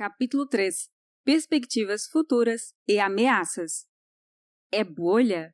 Capítulo 3 Perspectivas futuras e ameaças. É bolha?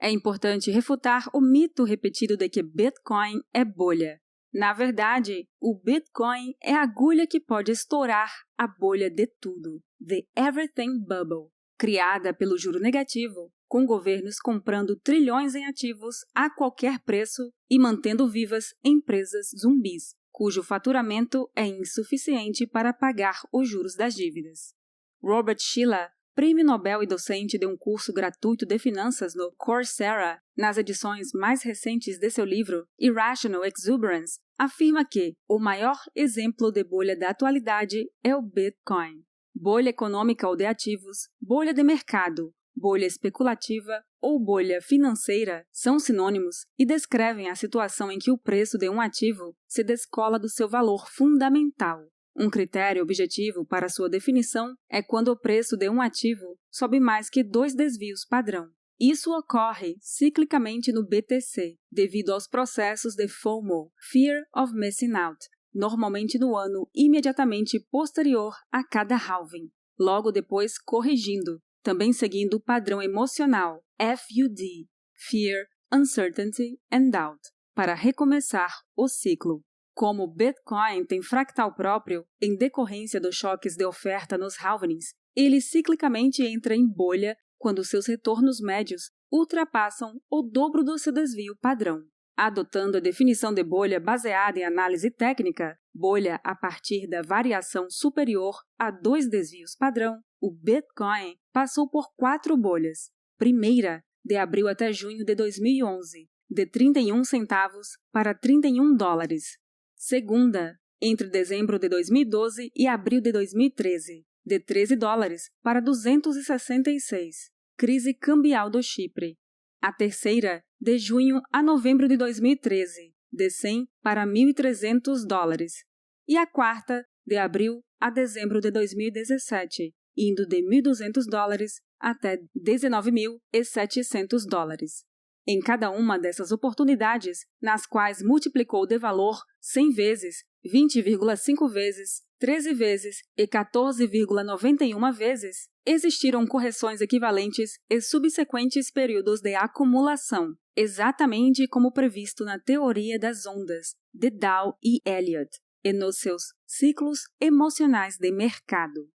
É importante refutar o mito repetido de que Bitcoin é bolha. Na verdade, o Bitcoin é a agulha que pode estourar a bolha de tudo, The Everything Bubble, criada pelo juro negativo, com governos comprando trilhões em ativos a qualquer preço e mantendo vivas empresas zumbis, cujo faturamento é insuficiente para pagar os juros das dívidas. Robert Shiller, prêmio Nobel e docente de um curso gratuito de finanças no Coursera, nas edições mais recentes de seu livro Irrational Exuberance, afirma que o maior exemplo de bolha da atualidade é o Bitcoin. Bolha econômica ou de ativos, bolha de mercado, bolha especulativa ou bolha financeira são sinônimos e descrevem a situação em que o preço de um ativo se descola do seu valor fundamental. Um critério objetivo para sua definição é quando o preço de um ativo sobe mais que dois desvios padrão. Isso ocorre ciclicamente no BTC, devido aos processos de FOMO, Fear of Missing Out, normalmente no ano imediatamente posterior a cada halving, logo depois corrigindo, também seguindo o padrão emocional FUD, Fear, Uncertainty and Doubt, para recomeçar o ciclo. Como o Bitcoin tem fractal próprio, em decorrência dos choques de oferta nos halvings, ele ciclicamente entra em bolha quando seus retornos médios ultrapassam o dobro do seu desvio padrão. Adotando a definição de bolha baseada em análise técnica, bolha a partir da variação superior a dois desvios padrão, o Bitcoin passou por quatro bolhas. Primeira, de abril até junho de 2011, de 31 centavos para 31 dólares. Segunda, entre dezembro de 2012 e abril de 2013, de 13 dólares para 266. Crise cambial do Chipre. A terceira, de junho a novembro de 2013, de 100 para 1.300 dólares. E a quarta, de abril a dezembro de 2017, indo de 1.200 dólares até 19.700 dólares. Em cada uma dessas oportunidades, nas quais multiplicou de valor 100 vezes, 20,5 vezes, 13 vezes e 14,91 vezes, existiram correções equivalentes e subsequentes períodos de acumulação, exatamente como previsto na teoria das ondas de Dow e Elliott e nos seus ciclos emocionais de mercado.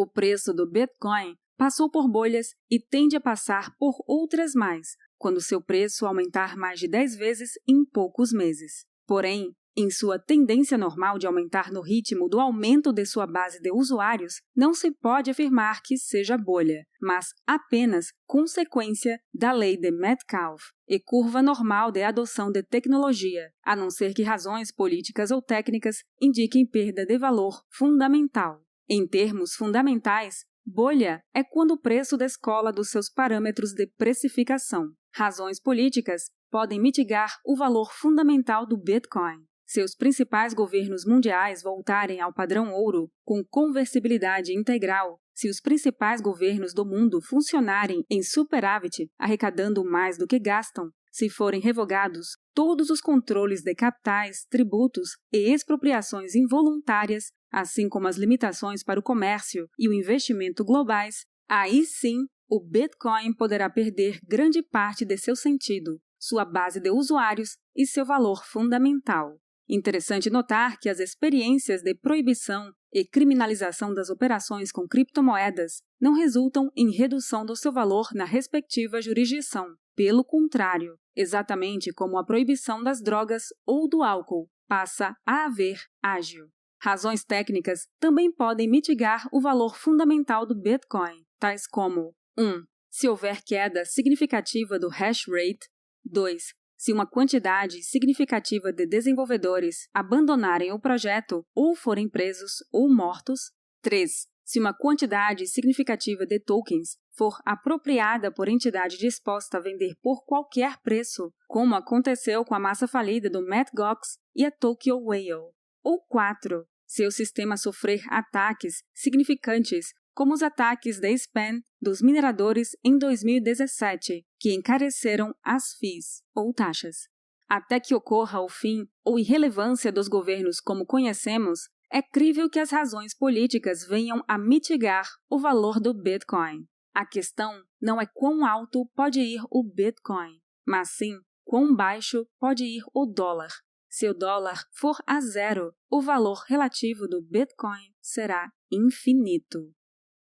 O preço do Bitcoin passou por bolhas e tende a passar por outras mais, quando seu preço aumentar mais de 10 vezes em poucos meses. Porém, em sua tendência normal de aumentar no ritmo do aumento de sua base de usuários, não se pode afirmar que seja bolha, mas apenas consequência da lei de Metcalfe e curva normal de adoção de tecnologia, a não ser que razões políticas ou técnicas indiquem perda de valor fundamental. Em termos fundamentais, bolha é quando o preço descola dos seus parâmetros de precificação. Razões políticas podem mitigar o valor fundamental do Bitcoin seus principais governos mundiais voltarem ao padrão ouro com conversibilidade integral, se os principais governos do mundo funcionarem em superávit, arrecadando mais do que gastam, se forem revogados todos os controles de capitais, tributos e expropriações involuntárias, assim como as limitações para o comércio e o investimento globais, aí sim o Bitcoin poderá perder grande parte de seu sentido, sua base de usuários e seu valor fundamental. Interessante notar que as experiências de proibição e criminalização das operações com criptomoedas não resultam em redução do seu valor na respectiva jurisdição. Pelo contrário, exatamente como a proibição das drogas ou do álcool passa a haver ágil. Razões técnicas também podem mitigar o valor fundamental do Bitcoin, tais como 1. Se houver queda significativa do hash rate, 2 se uma quantidade significativa de desenvolvedores abandonarem o projeto ou forem presos ou mortos. 3. Se uma quantidade significativa de tokens for apropriada por entidade disposta a vender por qualquer preço, como aconteceu com a massa falida do Mt. Gox e a Tokyo Whale. Ou 4. Se o sistema sofrer ataques significantes como os ataques da spam dos mineradores em 2017, que encareceram as FIIs, ou taxas. Até que ocorra o fim ou irrelevância dos governos como conhecemos, é crível que as razões políticas venham a mitigar o valor do Bitcoin. A questão não é quão alto pode ir o Bitcoin, mas sim quão baixo pode ir o dólar. Se o dólar for a zero, o valor relativo do Bitcoin será infinito.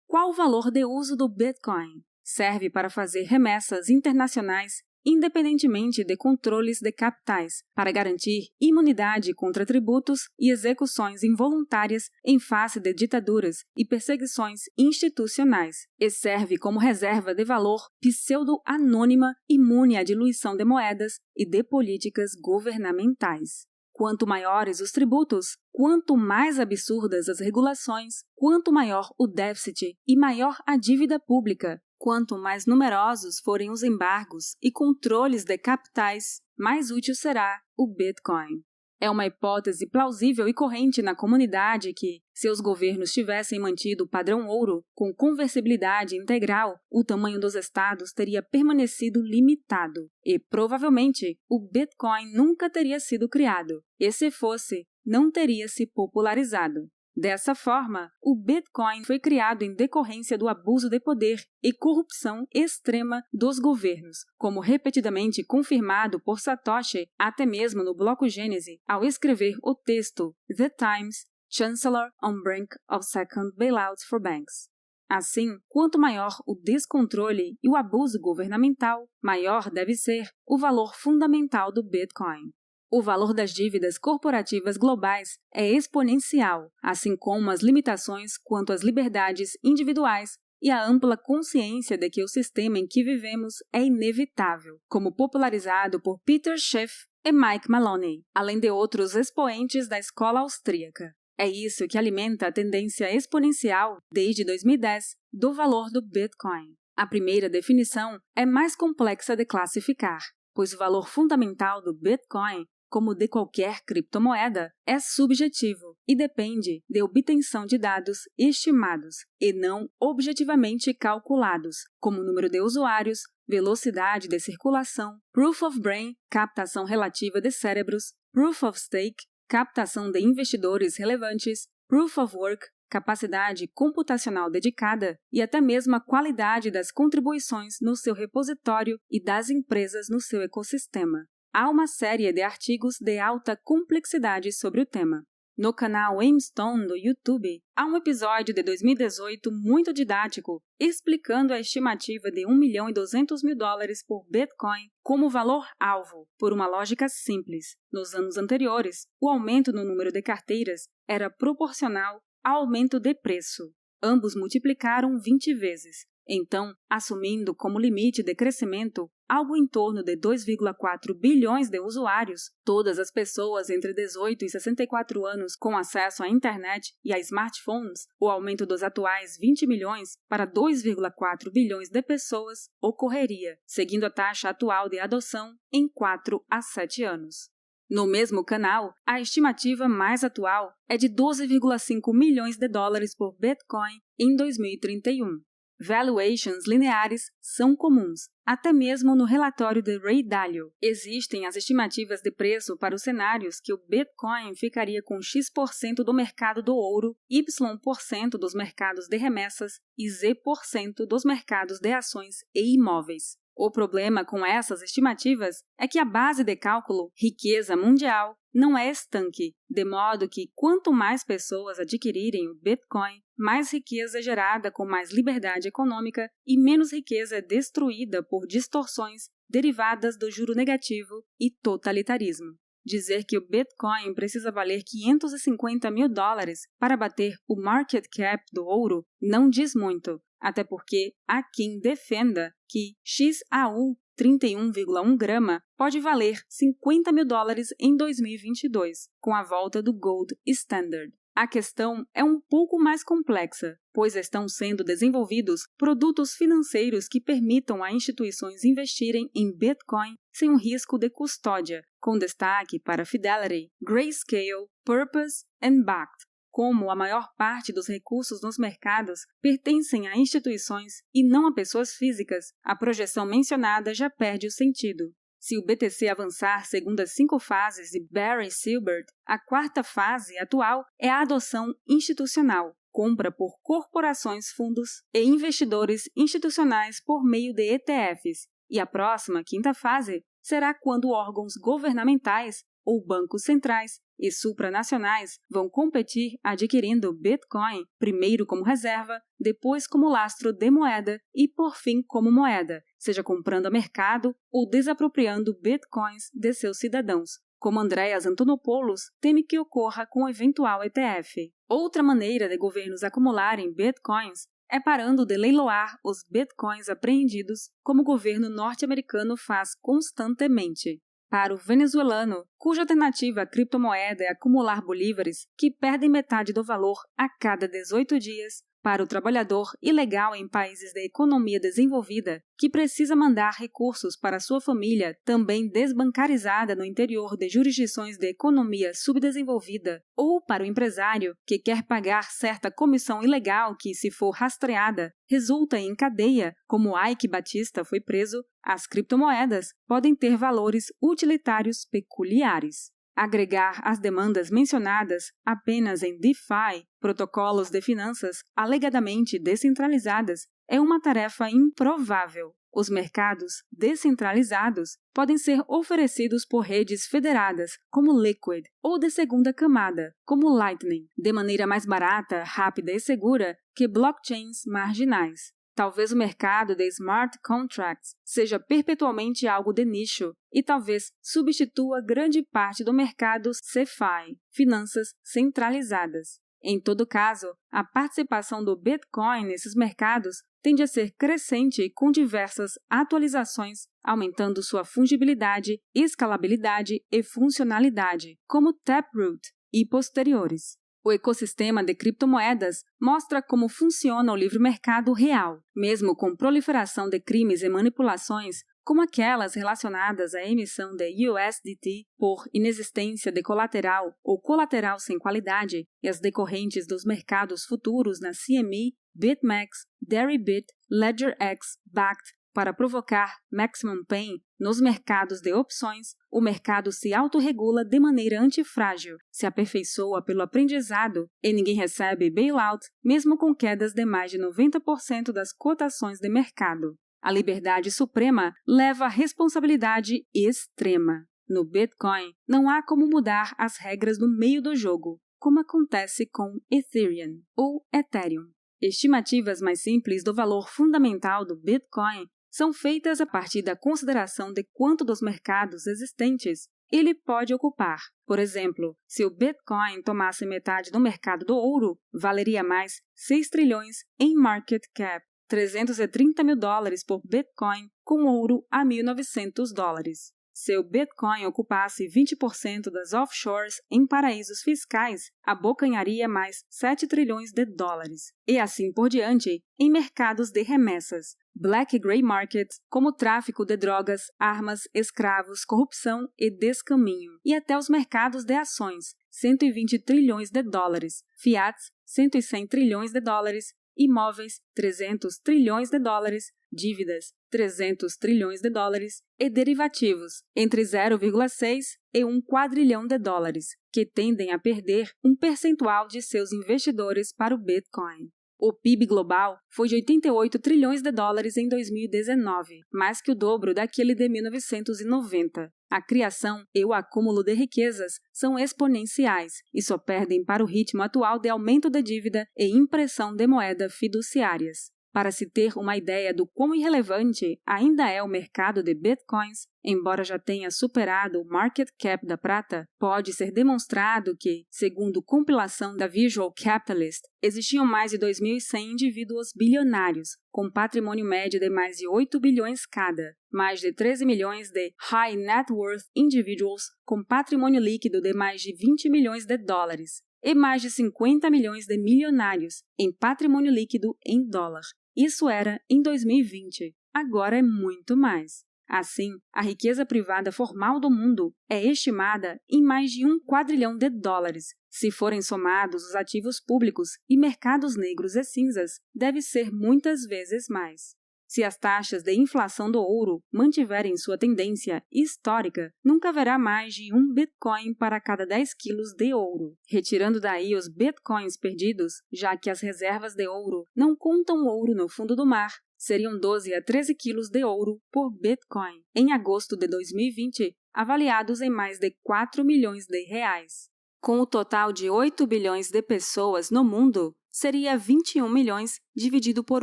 Qual o valor de uso do Bitcoin? Serve para fazer remessas internacionais independentemente de controles de capitais, para garantir imunidade contra tributos e execuções involuntárias em face de ditaduras e perseguições institucionais, e serve como reserva de valor pseudo-anônima imune à diluição de moedas e de políticas governamentais. Quanto maiores os tributos, quanto mais absurdas as regulações, quanto maior o déficit e maior a dívida pública, Quanto mais numerosos forem os embargos e controles de capitais, mais útil será o Bitcoin. É uma hipótese plausível e corrente na comunidade que, se os governos tivessem mantido o padrão ouro com conversibilidade integral, o tamanho dos estados teria permanecido limitado e, provavelmente, o Bitcoin nunca teria sido criado, e se fosse, não teria se popularizado. Dessa forma, o Bitcoin foi criado em decorrência do abuso de poder e corrupção extrema dos governos, como repetidamente confirmado por Satoshi até mesmo no bloco Gênese ao escrever o texto The Times, Chancellor on Brink of Second Bailout for Banks. Assim, quanto maior o descontrole e o abuso governamental, maior deve ser o valor fundamental do Bitcoin. O valor das dívidas corporativas globais é exponencial, assim como as limitações quanto às liberdades individuais e a ampla consciência de que o sistema em que vivemos é inevitável, como popularizado por Peter Schiff e Mike Maloney, além de outros expoentes da escola austríaca. É isso que alimenta a tendência exponencial, desde 2010, do valor do Bitcoin. A primeira definição é mais complexa de classificar, pois o valor fundamental do Bitcoin como de qualquer criptomoeda, é subjetivo e depende de obtenção de dados estimados e não objetivamente calculados, como número de usuários, velocidade de circulação, proof of brain, captação relativa de cérebros, proof of stake, captação de investidores relevantes, proof of work, capacidade computacional dedicada e até mesmo a qualidade das contribuições no seu repositório e das empresas no seu ecossistema há uma série de artigos de alta complexidade sobre o tema. No canal Aimstone do YouTube, há um episódio de 2018 muito didático, explicando a estimativa de 1 milhão e 200 mil dólares por Bitcoin como valor-alvo, por uma lógica simples. Nos anos anteriores, o aumento no número de carteiras era proporcional ao aumento de preço. Ambos multiplicaram 20 vezes, então, assumindo como limite de crescimento algo em torno de 2,4 bilhões de usuários, todas as pessoas entre 18 e 64 anos com acesso à internet e a smartphones, o aumento dos atuais 20 milhões para 2,4 bilhões de pessoas ocorreria, seguindo a taxa atual de adoção em 4 a 7 anos. No mesmo canal, a estimativa mais atual é de 12,5 milhões de dólares por Bitcoin em 2031. Valuations lineares são comuns, até mesmo no relatório de Ray Dalio. Existem as estimativas de preço para os cenários que o Bitcoin ficaria com X% do mercado do ouro, Y% dos mercados de remessas e Z% dos mercados de ações e imóveis. O problema com essas estimativas é que a base de cálculo riqueza mundial não é estanque, de modo que quanto mais pessoas adquirirem o Bitcoin, mais riqueza é gerada com mais liberdade econômica e menos riqueza é destruída por distorções derivadas do juro negativo e totalitarismo. Dizer que o Bitcoin precisa valer 550 mil dólares para bater o market cap do ouro não diz muito, até porque há quem defenda que XAU 31,1 grama pode valer 50 mil dólares em 2022, com a volta do Gold Standard. A questão é um pouco mais complexa, pois estão sendo desenvolvidos produtos financeiros que permitam a instituições investirem em Bitcoin sem um risco de custódia, com destaque para Fidelity, Grayscale, Purpose e Bakkt, como a maior parte dos recursos nos mercados pertencem a instituições e não a pessoas físicas, a projeção mencionada já perde o sentido. Se o BTC avançar segundo as cinco fases de Barry Silbert, a quarta fase atual é a adoção institucional, compra por corporações, fundos e investidores institucionais por meio de ETFs, e a próxima, quinta fase, será quando órgãos governamentais ou bancos centrais e supranacionais vão competir adquirindo Bitcoin, primeiro como reserva, depois como lastro de moeda e por fim como moeda, seja comprando a mercado ou desapropriando bitcoins de seus cidadãos, como Andreas Antonopoulos teme que ocorra com o eventual ETF. Outra maneira de governos acumularem bitcoins é parando de leiloar os bitcoins apreendidos, como o governo norte-americano faz constantemente. Para o venezuelano, cuja alternativa à criptomoeda é acumular bolívares, que perdem metade do valor a cada 18 dias, para o trabalhador ilegal em países da economia desenvolvida, que precisa mandar recursos para sua família, também desbancarizada no interior de jurisdições de economia subdesenvolvida, ou para o empresário que quer pagar certa comissão ilegal que, se for rastreada, resulta em cadeia, como Ike Batista foi preso, as criptomoedas podem ter valores utilitários peculiares. Agregar as demandas mencionadas apenas em DeFi, protocolos de finanças alegadamente descentralizadas, é uma tarefa improvável. Os mercados descentralizados podem ser oferecidos por redes federadas, como Liquid, ou de segunda camada, como Lightning, de maneira mais barata, rápida e segura que blockchains marginais. Talvez o mercado de smart contracts seja perpetualmente algo de nicho e talvez substitua grande parte do mercado CeFi, finanças centralizadas. Em todo caso, a participação do Bitcoin nesses mercados tende a ser crescente com diversas atualizações, aumentando sua fungibilidade, escalabilidade e funcionalidade, como Taproot e posteriores. O ecossistema de criptomoedas mostra como funciona o livre mercado real, mesmo com proliferação de crimes e manipulações, como aquelas relacionadas à emissão de USDT por inexistência de colateral ou colateral sem qualidade, e as decorrentes dos mercados futuros na CME, BitMEX, Deribit, LedgerX, BACT para provocar maximum pain nos mercados de opções, o mercado se autorregula de maneira antifrágil, se aperfeiçoa pelo aprendizado e ninguém recebe bailout, mesmo com quedas de mais de 90% das cotações de mercado. A liberdade suprema leva à responsabilidade extrema. No Bitcoin, não há como mudar as regras no meio do jogo, como acontece com Ethereum ou Ethereum. Estimativas mais simples do valor fundamental do Bitcoin são feitas a partir da consideração de quanto dos mercados existentes ele pode ocupar. Por exemplo, se o Bitcoin tomasse metade do mercado do ouro, valeria mais 6 trilhões em market cap, 330 mil dólares por Bitcoin, com ouro a 1.900 dólares. Se o Bitcoin ocupasse 20% das offshores em paraísos fiscais, abocanharia mais 7 trilhões de dólares. E assim por diante, em mercados de remessas, black grey markets, como tráfico de drogas, armas, escravos, corrupção e descaminho, e até os mercados de ações, 120 trilhões de dólares, fiats, 110 trilhões de dólares, imóveis, 300 trilhões de dólares, dívidas, 300 trilhões de dólares, e derivativos, entre 0,6 e 1 quadrilhão de dólares, que tendem a perder um percentual de seus investidores para o Bitcoin. O PIB global foi de 88 trilhões de dólares em 2019, mais que o dobro daquele de 1990. A criação e o acúmulo de riquezas são exponenciais e só perdem para o ritmo atual de aumento da dívida e impressão de moeda fiduciárias. Para se ter uma ideia do quão irrelevante ainda é o mercado de bitcoins, embora já tenha superado o market cap da prata, pode ser demonstrado que, segundo compilação da Visual Capitalist, existiam mais de 2.100 indivíduos bilionários, com patrimônio médio de mais de 8 bilhões cada, mais de 13 milhões de high net worth individuals com patrimônio líquido de mais de 20 milhões de dólares, e mais de 50 milhões de milionários em patrimônio líquido em dólar, isso era em 2020, agora é muito mais. Assim, a riqueza privada formal do mundo é estimada em mais de um quadrilhão de dólares. Se forem somados os ativos públicos e mercados negros e cinzas, deve ser muitas vezes mais. Se as taxas de inflação do ouro mantiverem sua tendência histórica, nunca haverá mais de um Bitcoin para cada 10 quilos de ouro, retirando daí os Bitcoins perdidos, já que as reservas de ouro não contam ouro no fundo do mar, seriam 12 a 13 quilos de ouro por Bitcoin, em agosto de 2020, avaliados em mais de 4 milhões de reais. Com o total de 8 bilhões de pessoas no mundo, seria 21 milhões dividido por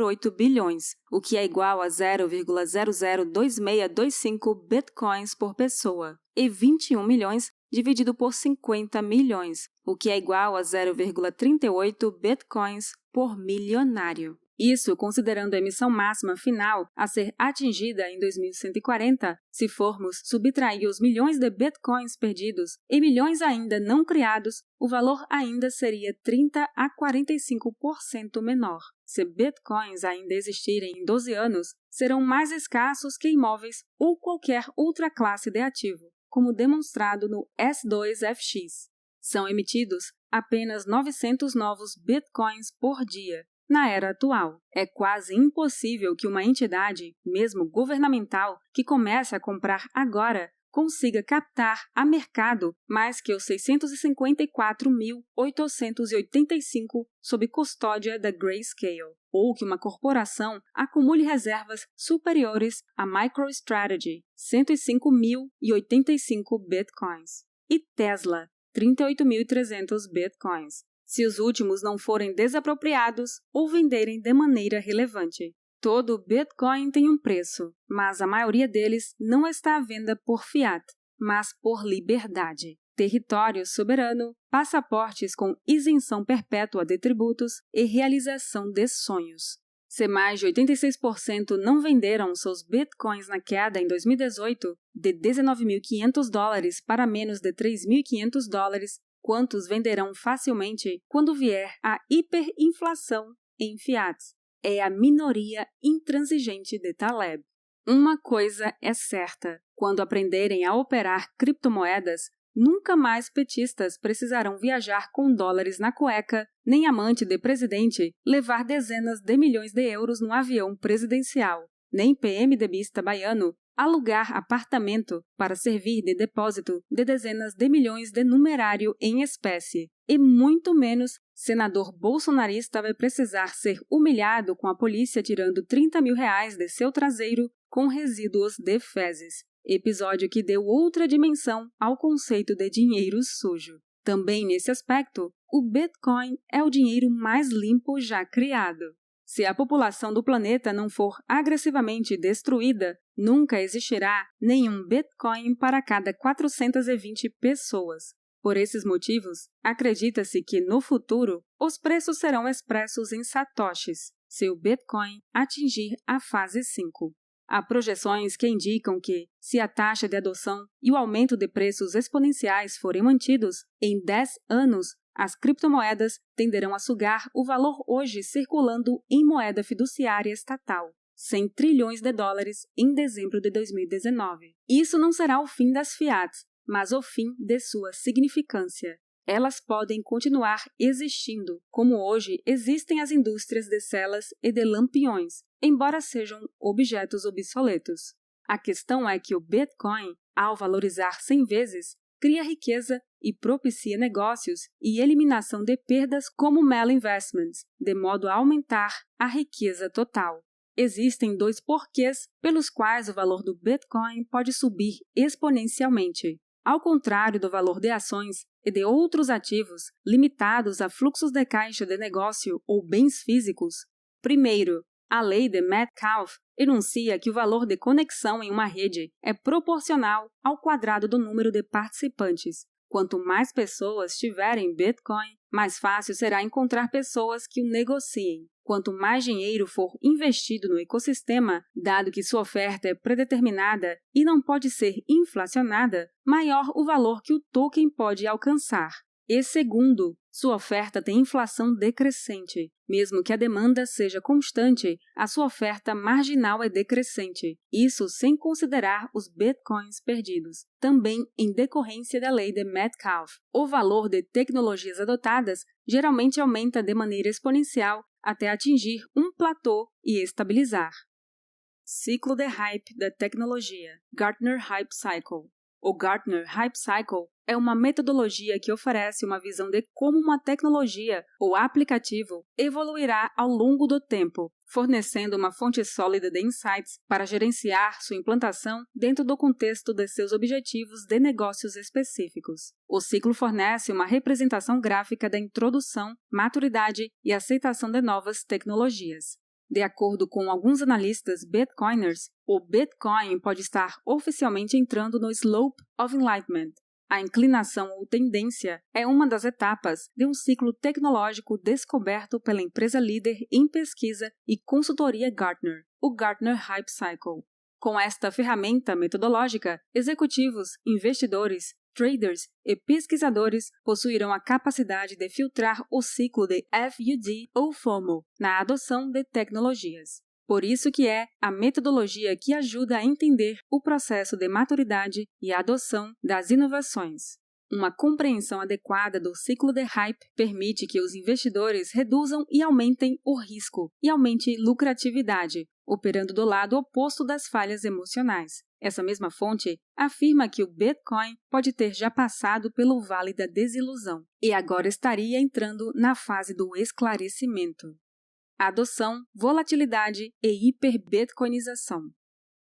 8 bilhões, o que é igual a 0,002625 bitcoins por pessoa, e 21 milhões dividido por 50 milhões, o que é igual a 0,38 bitcoins por milionário. Isso considerando a emissão máxima final a ser atingida em 2140, se formos subtrair os milhões de bitcoins perdidos e milhões ainda não criados, o valor ainda seria 30 a 45% menor. Se bitcoins ainda existirem em 12 anos, serão mais escassos que imóveis ou qualquer outra classe de ativo, como demonstrado no S2FX. São emitidos apenas 900 novos bitcoins por dia, na era atual, é quase impossível que uma entidade, mesmo governamental, que comece a comprar agora, consiga captar a mercado mais que os 654.885 sob custódia da Grayscale, ou que uma corporação acumule reservas superiores a MicroStrategy, 105.085 bitcoins, e Tesla, 38.300 bitcoins, se os últimos não forem desapropriados ou venderem de maneira relevante. Todo Bitcoin tem um preço, mas a maioria deles não está à venda por fiat, mas por liberdade. Território soberano, passaportes com isenção perpétua de tributos e realização de sonhos. Se mais de 86% não venderam seus bitcoins na queda em 2018, de 19.500 dólares para menos de 3.500 dólares, quantos venderão facilmente quando vier a hiperinflação em fiats. É a minoria intransigente de Taleb. Uma coisa é certa: quando aprenderem a operar criptomoedas, nunca mais petistas precisarão viajar com dólares na cueca, nem amante de presidente levar dezenas de milhões de euros no avião presidencial, nem PMDBista baiano alugar apartamento para servir de depósito de dezenas de milhões de numerário em espécie, e muito menos senador bolsonarista vai precisar ser humilhado com a polícia tirando 30 mil reais de seu traseiro com resíduos de fezes. Episódio que deu outra dimensão ao conceito de dinheiro sujo. Também nesse aspecto, o Bitcoin é o dinheiro mais limpo já criado. Se a população do planeta não for agressivamente destruída, nunca existirá nenhum Bitcoin para cada 420 pessoas. Por esses motivos, acredita-se que no futuro os preços serão expressos em satoshis, se o Bitcoin atingir a fase 5. Há projeções que indicam que, se a taxa de adoção e o aumento de preços exponenciais forem mantidos, em 10 anos as criptomoedas tenderão a sugar o valor hoje circulando em moeda fiduciária estatal, 100 trilhões de dólares em dezembro de 2019. Isso não será o fim das fiats, mas o fim de sua significância. Elas podem continuar existindo, como hoje existem as indústrias de celas e de lampiões, embora sejam objetos obsoletos. A questão é que o Bitcoin, ao valorizar 100 vezes, cria riqueza e propicia negócios e eliminação de perdas como Melo Investments, de modo a aumentar a riqueza total. Existem dois porquês pelos quais o valor do Bitcoin pode subir exponencialmente. Ao contrário do valor de ações e de outros ativos limitados a fluxos de caixa de negócio ou bens físicos, primeiro, a lei de Metcalfe enuncia que o valor de conexão em uma rede é proporcional ao quadrado do número de participantes. Quanto mais pessoas tiverem Bitcoin, mais fácil será encontrar pessoas que o negociem. Quanto mais dinheiro for investido no ecossistema, dado que sua oferta é predeterminada e não pode ser inflacionada, maior o valor que o token pode alcançar. E segundo, sua oferta tem inflação decrescente. Mesmo que a demanda seja constante, a sua oferta marginal é decrescente. Isso sem considerar os bitcoins perdidos, também em decorrência da lei de Metcalfe. O valor de tecnologias adotadas geralmente aumenta de maneira exponencial até atingir um platô e estabilizar. Ciclo de Hype da Tecnologia, Gartner Hype Cycle. O Gartner Hype Cycle é uma metodologia que oferece uma visão de como uma tecnologia ou aplicativo evoluirá ao longo do tempo, fornecendo uma fonte sólida de insights para gerenciar sua implantação dentro do contexto de seus objetivos de negócios específicos. O ciclo fornece uma representação gráfica da introdução, maturidade e aceitação de novas tecnologias. De acordo com alguns analistas Bitcoiners, o Bitcoin pode estar oficialmente entrando no Slope of Enlightenment, a inclinação ou tendência é uma das etapas de um ciclo tecnológico descoberto pela empresa líder em pesquisa e consultoria Gartner, o Gartner Hype Cycle. Com esta ferramenta metodológica, executivos, investidores, traders e pesquisadores possuirão a capacidade de filtrar o ciclo de FUD ou FOMO na adoção de tecnologias. Por isso que é a metodologia que ajuda a entender o processo de maturidade e adoção das inovações. Uma compreensão adequada do ciclo de hype permite que os investidores reduzam e aumentem o risco e aumente lucratividade, operando do lado oposto das falhas emocionais. Essa mesma fonte afirma que o Bitcoin pode ter já passado pelo vale da desilusão e agora estaria entrando na fase do esclarecimento adoção, volatilidade e hiperbitcoinização.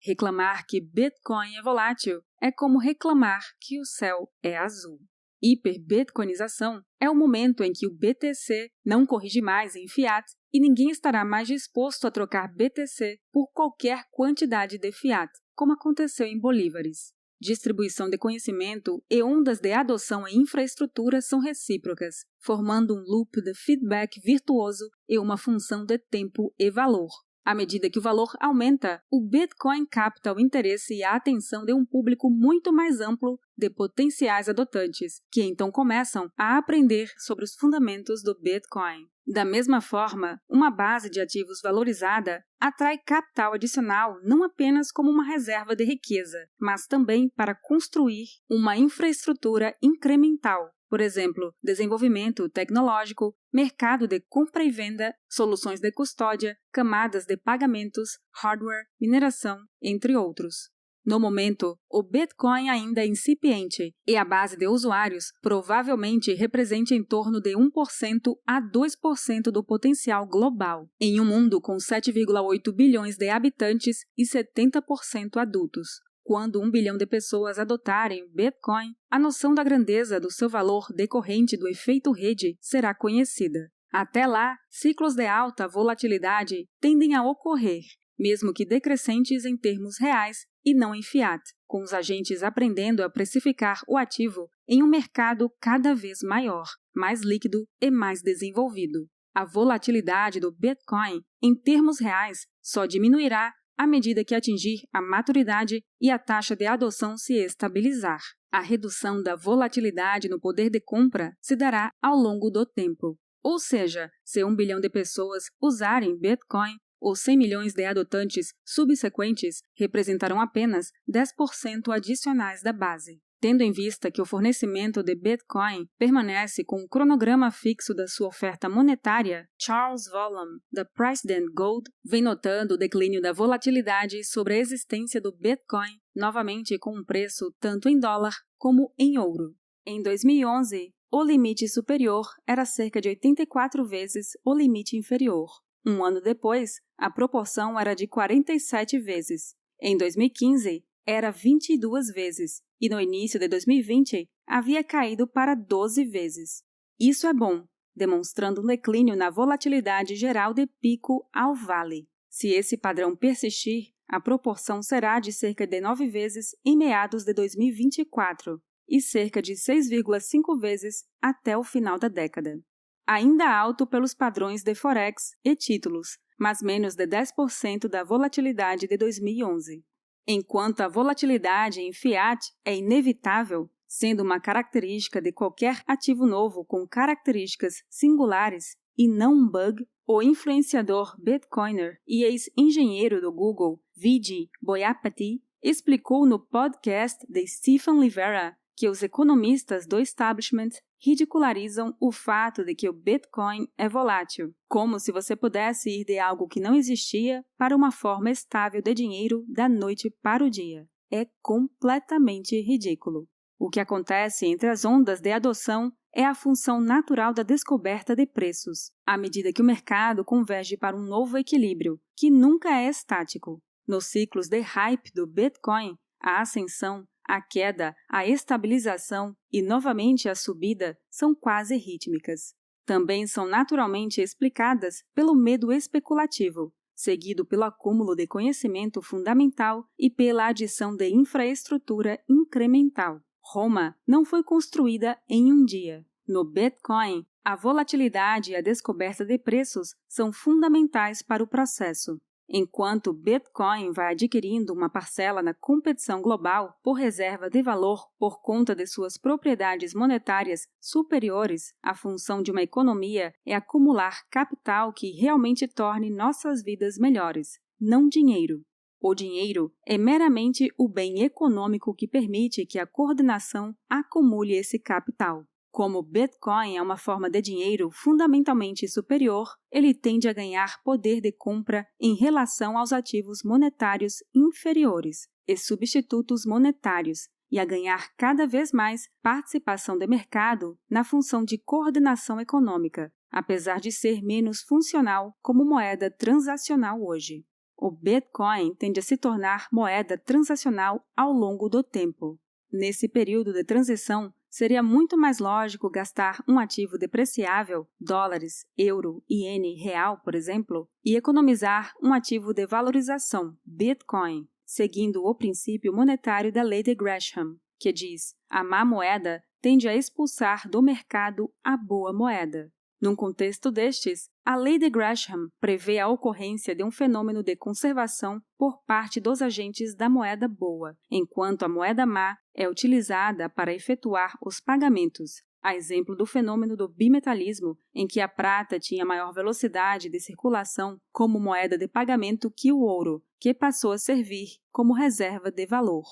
Reclamar que Bitcoin é volátil é como reclamar que o céu é azul. Hiperbitcoinização é o momento em que o BTC não corrige mais em fiat e ninguém estará mais disposto a trocar BTC por qualquer quantidade de fiat, como aconteceu em bolívares distribuição de conhecimento e ondas de adoção em infraestrutura são recíprocas, formando um loop de feedback virtuoso e uma função de tempo e valor. À medida que o valor aumenta, o Bitcoin capta o interesse e a atenção de um público muito mais amplo de potenciais adotantes, que então começam a aprender sobre os fundamentos do Bitcoin. Da mesma forma, uma base de ativos valorizada atrai capital adicional não apenas como uma reserva de riqueza, mas também para construir uma infraestrutura incremental, por exemplo, desenvolvimento tecnológico, mercado de compra e venda, soluções de custódia, camadas de pagamentos, hardware, mineração, entre outros. No momento, o Bitcoin ainda é incipiente e a base de usuários provavelmente representa em torno de 1% a 2% do potencial global, em um mundo com 7,8 bilhões de habitantes e 70% adultos. Quando um bilhão de pessoas adotarem Bitcoin, a noção da grandeza do seu valor decorrente do efeito rede será conhecida. Até lá, ciclos de alta volatilidade tendem a ocorrer, mesmo que decrescentes em termos reais e não em fiat, com os agentes aprendendo a precificar o ativo em um mercado cada vez maior, mais líquido e mais desenvolvido. A volatilidade do Bitcoin, em termos reais, só diminuirá à medida que atingir a maturidade e a taxa de adoção se estabilizar. A redução da volatilidade no poder de compra se dará ao longo do tempo. Ou seja, se um bilhão de pessoas usarem Bitcoin, os 100 milhões de adotantes subsequentes representarão apenas 10% adicionais da base. Tendo em vista que o fornecimento de Bitcoin permanece com o cronograma fixo da sua oferta monetária, Charles Vollum, da President Gold, vem notando o declínio da volatilidade sobre a existência do Bitcoin, novamente com um preço tanto em dólar como em ouro. Em 2011, o limite superior era cerca de 84 vezes o limite inferior. Um ano depois, a proporção era de 47 vezes. Em 2015, era 22 vezes e no início de 2020 havia caído para 12 vezes. Isso é bom, demonstrando um declínio na volatilidade geral de pico ao vale. Se esse padrão persistir, a proporção será de cerca de 9 vezes em meados de 2024 e cerca de 6,5 vezes até o final da década ainda alto pelos padrões de Forex e títulos, mas menos de 10% da volatilidade de 2011. Enquanto a volatilidade em fiat é inevitável, sendo uma característica de qualquer ativo novo com características singulares e não um bug, o influenciador Bitcoiner e ex-engenheiro do Google, Vijay Boyapati, explicou no podcast de Stephen Livera que os economistas do establishment ridicularizam o fato de que o Bitcoin é volátil, como se você pudesse ir de algo que não existia para uma forma estável de dinheiro da noite para o dia. É completamente ridículo. O que acontece entre as ondas de adoção é a função natural da descoberta de preços, à medida que o mercado converge para um novo equilíbrio, que nunca é estático. Nos ciclos de hype do Bitcoin, a ascensão a queda, a estabilização e novamente a subida são quase rítmicas. Também são naturalmente explicadas pelo medo especulativo, seguido pelo acúmulo de conhecimento fundamental e pela adição de infraestrutura incremental. Roma não foi construída em um dia. No Bitcoin, a volatilidade e a descoberta de preços são fundamentais para o processo. Enquanto o Bitcoin vai adquirindo uma parcela na competição global por reserva de valor por conta de suas propriedades monetárias superiores, a função de uma economia é acumular capital que realmente torne nossas vidas melhores, não dinheiro. O dinheiro é meramente o bem econômico que permite que a coordenação acumule esse capital. Como Bitcoin é uma forma de dinheiro fundamentalmente superior, ele tende a ganhar poder de compra em relação aos ativos monetários inferiores e substitutos monetários, e a ganhar cada vez mais participação de mercado na função de coordenação econômica, apesar de ser menos funcional como moeda transacional hoje. O Bitcoin tende a se tornar moeda transacional ao longo do tempo. Nesse período de transição, seria muito mais lógico gastar um ativo depreciável, dólares, euro, iene, real, por exemplo, e economizar um ativo de valorização, Bitcoin, seguindo o princípio monetário da lei de Gresham, que diz: a má moeda tende a expulsar do mercado a boa moeda. Num contexto destes, a lei de Gresham prevê a ocorrência de um fenômeno de conservação por parte dos agentes da moeda boa, enquanto a moeda má é utilizada para efetuar os pagamentos, a exemplo do fenômeno do bimetalismo, em que a prata tinha maior velocidade de circulação como moeda de pagamento que o ouro, que passou a servir como reserva de valor.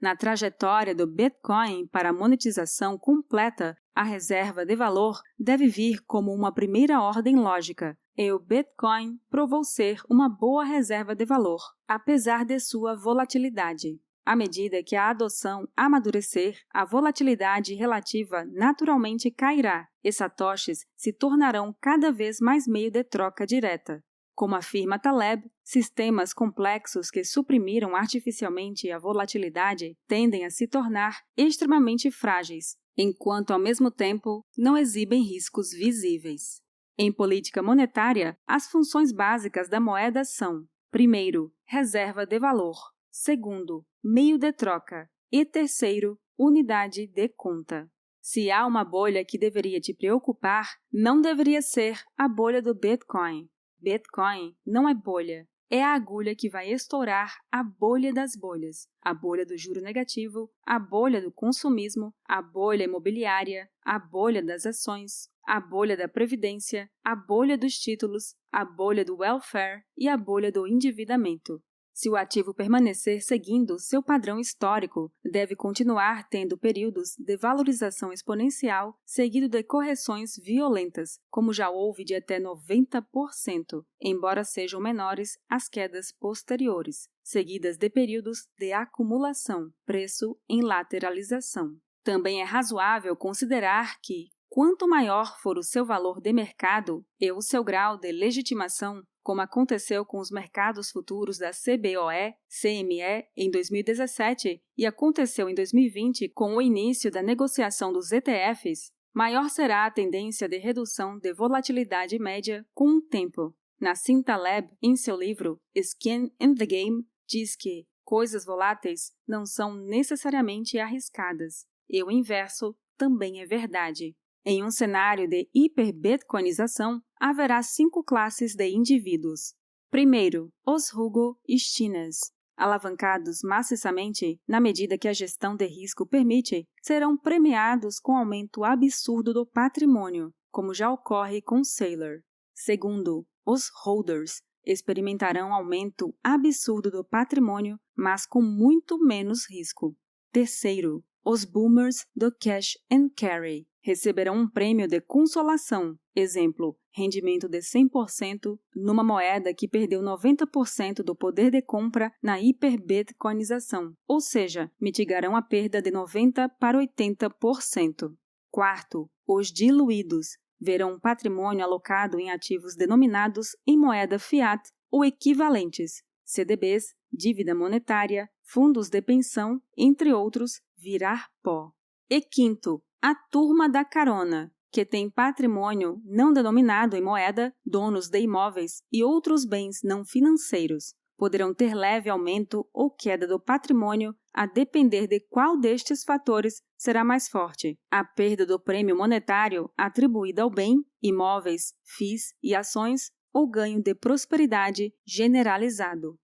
Na trajetória do Bitcoin para a monetização completa, a reserva de valor deve vir como uma primeira ordem lógica, e o Bitcoin provou ser uma boa reserva de valor, apesar de sua volatilidade. À medida que a adoção amadurecer, a volatilidade relativa naturalmente cairá e satoshis se tornarão cada vez mais meio de troca direta. Como afirma Taleb, sistemas complexos que suprimiram artificialmente a volatilidade tendem a se tornar extremamente frágeis, enquanto ao mesmo tempo não exibem riscos visíveis. Em política monetária, as funções básicas da moeda são: primeiro, reserva de valor, segundo, meio de troca e terceiro, unidade de conta. Se há uma bolha que deveria te preocupar, não deveria ser a bolha do Bitcoin. Bitcoin não é bolha, é a agulha que vai estourar a bolha das bolhas, a bolha do juro negativo, a bolha do consumismo, a bolha imobiliária, a bolha das ações, a bolha da previdência, a bolha dos títulos, a bolha do welfare e a bolha do endividamento. Se o ativo permanecer seguindo seu padrão histórico, deve continuar tendo períodos de valorização exponencial seguido de correções violentas, como já houve de até 90%, embora sejam menores as quedas posteriores, seguidas de períodos de acumulação, preço em lateralização. Também é razoável considerar que, quanto maior for o seu valor de mercado e o seu grau de legitimação, como aconteceu com os mercados futuros da CBOE, CME em 2017 e aconteceu em 2020 com o início da negociação dos ETFs, maior será a tendência de redução de volatilidade média com o tempo. Nassim Taleb, em seu livro Skin in the Game, diz que coisas voláteis não são necessariamente arriscadas, e o inverso também é verdade. Em um cenário de hiperbitcoinização, haverá cinco classes de indivíduos. Primeiro, os Hugo Stinas, alavancados maciçamente na medida que a gestão de risco permite, serão premiados com aumento absurdo do patrimônio, como já ocorre com Sailor. Segundo, os holders experimentarão aumento absurdo do patrimônio, mas com muito menos risco. Terceiro, os boomers do cash and carry receberão um prêmio de consolação, exemplo, rendimento de 100% numa moeda que perdeu 90% do poder de compra na hiperbitcoinização, ou seja, mitigarão a perda de 90% para 80%. Quarto, os diluídos verão patrimônio alocado em ativos denominados em moeda fiat ou equivalentes, CDBs, dívida monetária, fundos de pensão, entre outros, virar pó. E quinto, a turma da carona, que tem patrimônio não denominado em moeda, donos de imóveis e outros bens não financeiros, poderão ter leve aumento ou queda do patrimônio a depender de qual destes fatores será mais forte: a perda do prêmio monetário atribuído ao bem, imóveis, FIIs e ações ou ganho de prosperidade generalizado.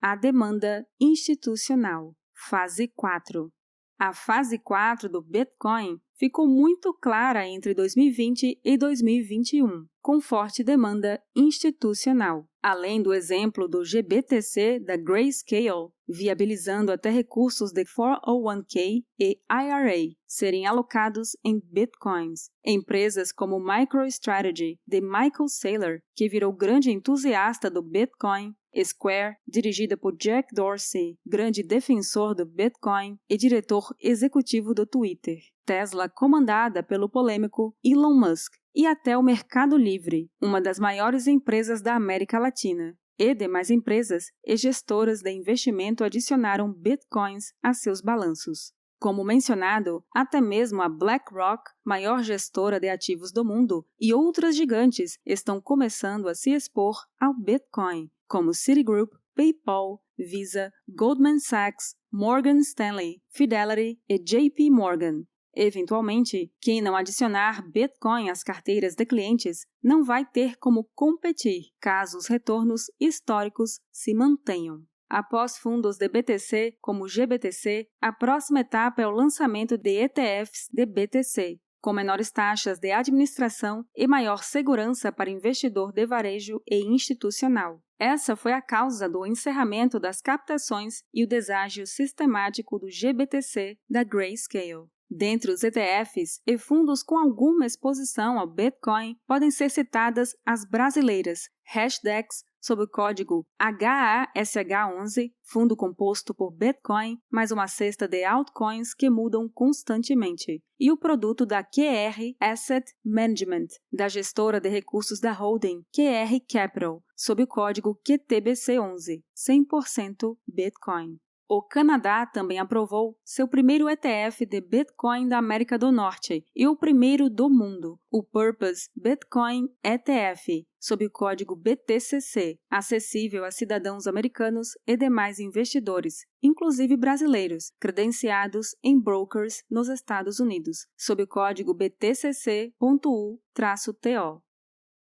A demanda institucional. Fase 4. A fase 4 do Bitcoin ficou muito clara entre 2020 e 2021, com forte demanda institucional. Além do exemplo do GBTC da Grayscale, viabilizando até recursos de 401k e IRA serem alocados em bitcoins. Empresas como MicroStrategy, de Michael Saylor, que virou grande entusiasta do Bitcoin, Square, dirigida por Jack Dorsey, grande defensor do Bitcoin e diretor executivo do Twitter. Tesla, comandada pelo polêmico Elon Musk, e até o Mercado Livre, uma das maiores empresas da América Latina. E demais empresas e gestoras de investimento adicionaram bitcoins a seus balanços. Como mencionado, até mesmo a BlackRock, maior gestora de ativos do mundo, e outras gigantes estão começando a se expor ao Bitcoin, como Citigroup, PayPal, Visa, Goldman Sachs, Morgan Stanley, Fidelity e JP Morgan. Eventualmente, quem não adicionar Bitcoin às carteiras de clientes não vai ter como competir caso os retornos históricos se mantenham. Após fundos de BTC, como GBTC, a próxima etapa é o lançamento de ETFs de BTC, com menores taxas de administração e maior segurança para investidor de varejo e institucional. Essa foi a causa do encerramento das captações e o deságio sistemático do GBTC da Grayscale. Dentre os ETFs e fundos com alguma exposição ao Bitcoin, podem ser citadas as brasileiras Hashdex, sob o código HASH11, fundo composto por Bitcoin, mais uma cesta de altcoins que mudam constantemente, e o produto da QR Asset Management, da gestora de recursos da holding QR Capital, sob o código QTBC11, 100% Bitcoin. O Canadá também aprovou seu primeiro ETF de Bitcoin da América do Norte e o primeiro do mundo, o Purpose Bitcoin ETF, sob o código BTCC, acessível a cidadãos americanos e demais investidores, inclusive brasileiros, credenciados em brokers nos Estados Unidos, sob o código BTCC.U-TO.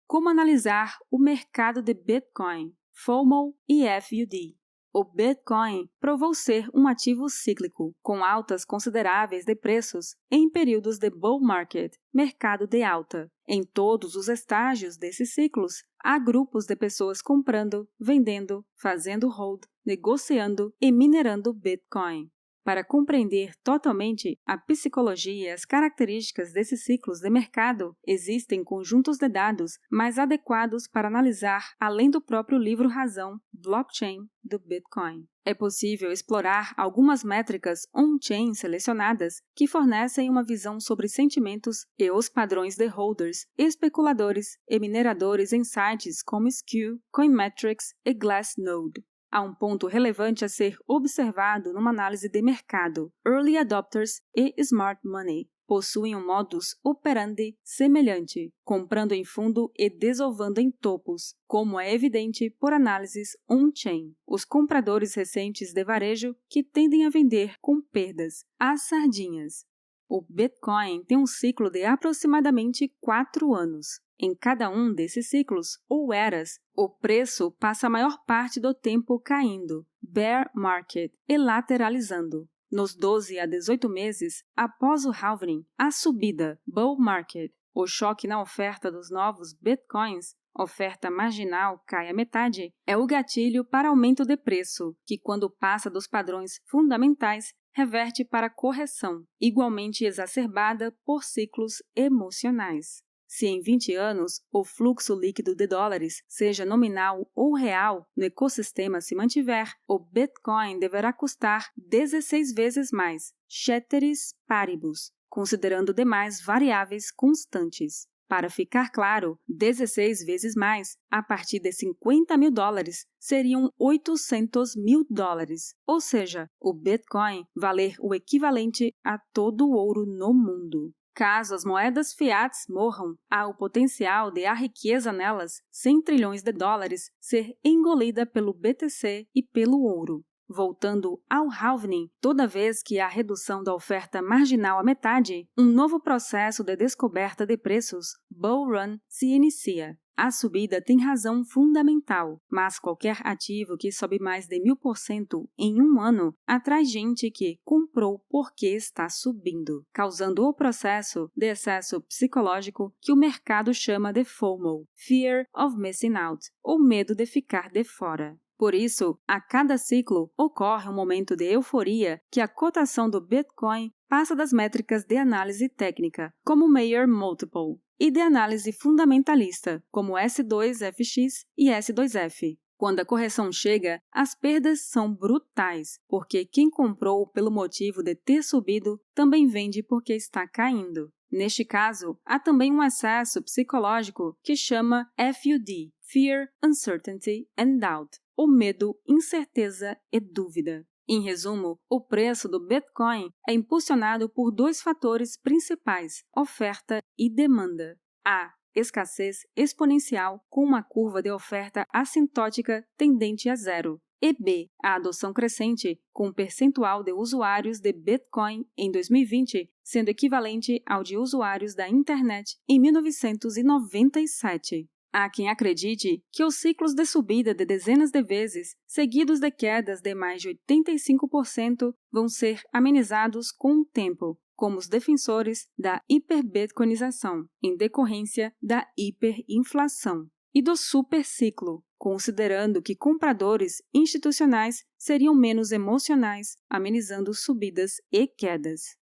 Como analisar o mercado de Bitcoin, FOMO e FUD? O Bitcoin provou ser um ativo cíclico, com altas consideráveis de preços em períodos de bull market, mercado de alta. Em todos os estágios desses ciclos, há grupos de pessoas comprando, vendendo, fazendo hold, negociando e minerando Bitcoin. Para compreender totalmente a psicologia e as características desses ciclos de mercado, existem conjuntos de dados mais adequados para analisar, além do próprio livro razão blockchain do Bitcoin. É possível explorar algumas métricas on-chain selecionadas que fornecem uma visão sobre sentimentos e os padrões de holders, especuladores e mineradores em sites como Skew, Coinmetrics e Glassnode. Há um ponto relevante a ser observado numa análise de mercado. Early adopters e smart money possuem um modus operandi semelhante, comprando em fundo e desovando em topos, como é evidente por análises on-chain. Os compradores recentes de varejo que tendem a vender com perdas, as sardinhas. O Bitcoin tem um ciclo de aproximadamente quatro anos. Em cada um desses ciclos, ou eras, o preço passa a maior parte do tempo caindo, bear market, e lateralizando. Nos 12 a 18 meses após o halving, a subida, bull market, o choque na oferta dos novos bitcoins, oferta marginal cai a metade, é o gatilho para aumento de preço, que quando passa dos padrões fundamentais reverte para correção, igualmente exacerbada por ciclos emocionais. Se em 20 anos o fluxo líquido de dólares, seja nominal ou real, no ecossistema se mantiver, o Bitcoin deverá custar 16 vezes mais, ceteris paribus, considerando demais variáveis constantes. Para ficar claro, 16 vezes mais, a partir de 50 mil dólares, seriam 800 mil dólares, ou seja, o Bitcoin valer o equivalente a todo o ouro no mundo. Caso as moedas fiat morram, há o potencial de a riqueza nelas, 100 trilhões de dólares, ser engolida pelo BTC e pelo ouro. Voltando ao halvening, toda vez que há redução da oferta marginal à metade, um novo processo de descoberta de preços, bull run, se inicia. A subida tem razão fundamental, mas qualquer ativo que sobe mais de mil por cento em um ano atrai gente que comprou porque está subindo, causando o processo de excesso psicológico que o mercado chama de FOMO Fear of Missing Out ou medo de ficar de fora. Por isso, a cada ciclo ocorre um momento de euforia que a cotação do Bitcoin passa das métricas de análise técnica, como Mayer Multiple, e de análise fundamentalista, como S2FX e S2F. Quando a correção chega, as perdas são brutais, porque quem comprou pelo motivo de ter subido também vende porque está caindo. Neste caso, há também um excesso psicológico que chama FUD Fear, Uncertainty and Doubt ou medo, incerteza e dúvida. Em resumo, o preço do Bitcoin é impulsionado por dois fatores principais: oferta e demanda. A. Escassez exponencial com uma curva de oferta assintótica tendente a zero. E B. A adoção crescente, com um percentual de usuários de Bitcoin em 2020 sendo equivalente ao de usuários da internet em 1997. Há quem acredite que os ciclos de subida de dezenas de vezes, seguidos de quedas de mais de 85%, vão ser amenizados com o tempo, como os defensores da hiperbitcoinização, em decorrência da hiperinflação, e do superciclo, considerando que compradores institucionais seriam menos emocionais, amenizando subidas e quedas.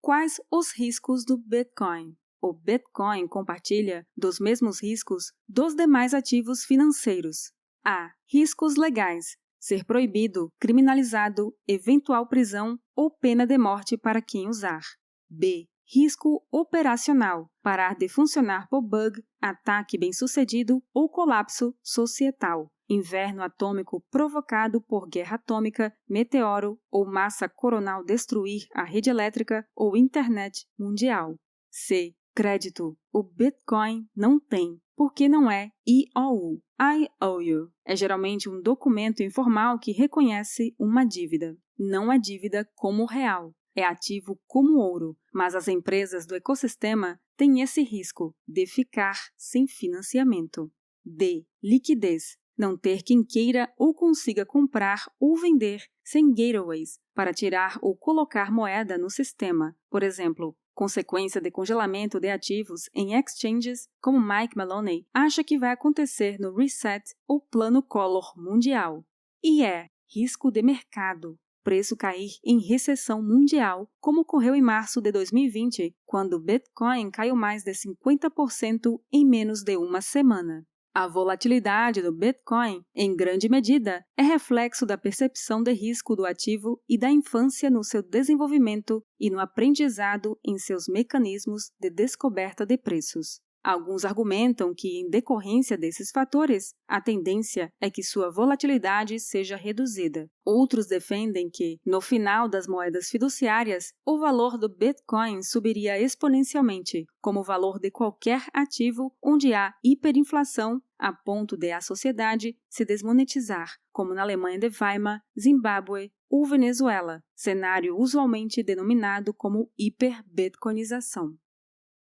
Quais os riscos do Bitcoin? O Bitcoin compartilha dos mesmos riscos dos demais ativos financeiros. A. Riscos legais. Ser proibido, criminalizado, eventual prisão ou pena de morte para quem usar. B. Risco operacional. Parar de funcionar por bug, ataque bem-sucedido ou colapso societal. Inverno atômico provocado por guerra atômica, meteoro ou massa coronal destruir a rede elétrica ou internet mundial. C crédito. O Bitcoin não tem, porque não é IOU. I owe you. É geralmente um documento informal que reconhece uma dívida. Não é dívida como real, é ativo como ouro, mas as empresas do ecossistema têm esse risco de ficar sem financiamento. D. Liquidez. Não ter quem queira ou consiga comprar ou vender sem gateways para tirar ou colocar moeda no sistema. Por exemplo, consequência de congelamento de ativos em exchanges, como Mike Maloney acha que vai acontecer no Reset ou Plano Collor Mundial. E é risco de mercado, preço cair em recessão mundial, como ocorreu em março de 2020, quando o Bitcoin caiu mais de 50% em menos de uma semana. A volatilidade do Bitcoin, em grande medida, é reflexo da percepção de risco do ativo e da infância no seu desenvolvimento e no aprendizado em seus mecanismos de descoberta de preços. Alguns argumentam que, em decorrência desses fatores, a tendência é que sua volatilidade seja reduzida. Outros defendem que, no final das moedas fiduciárias, o valor do Bitcoin subiria exponencialmente, como o valor de qualquer ativo onde há hiperinflação a ponto de a sociedade se desmonetizar, como na Alemanha de Weimar, Zimbábue ou Venezuela, cenário usualmente denominado como hiperbitcoinização.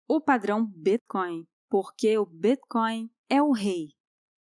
O padrão Bitcoin porque o Bitcoin é o rei.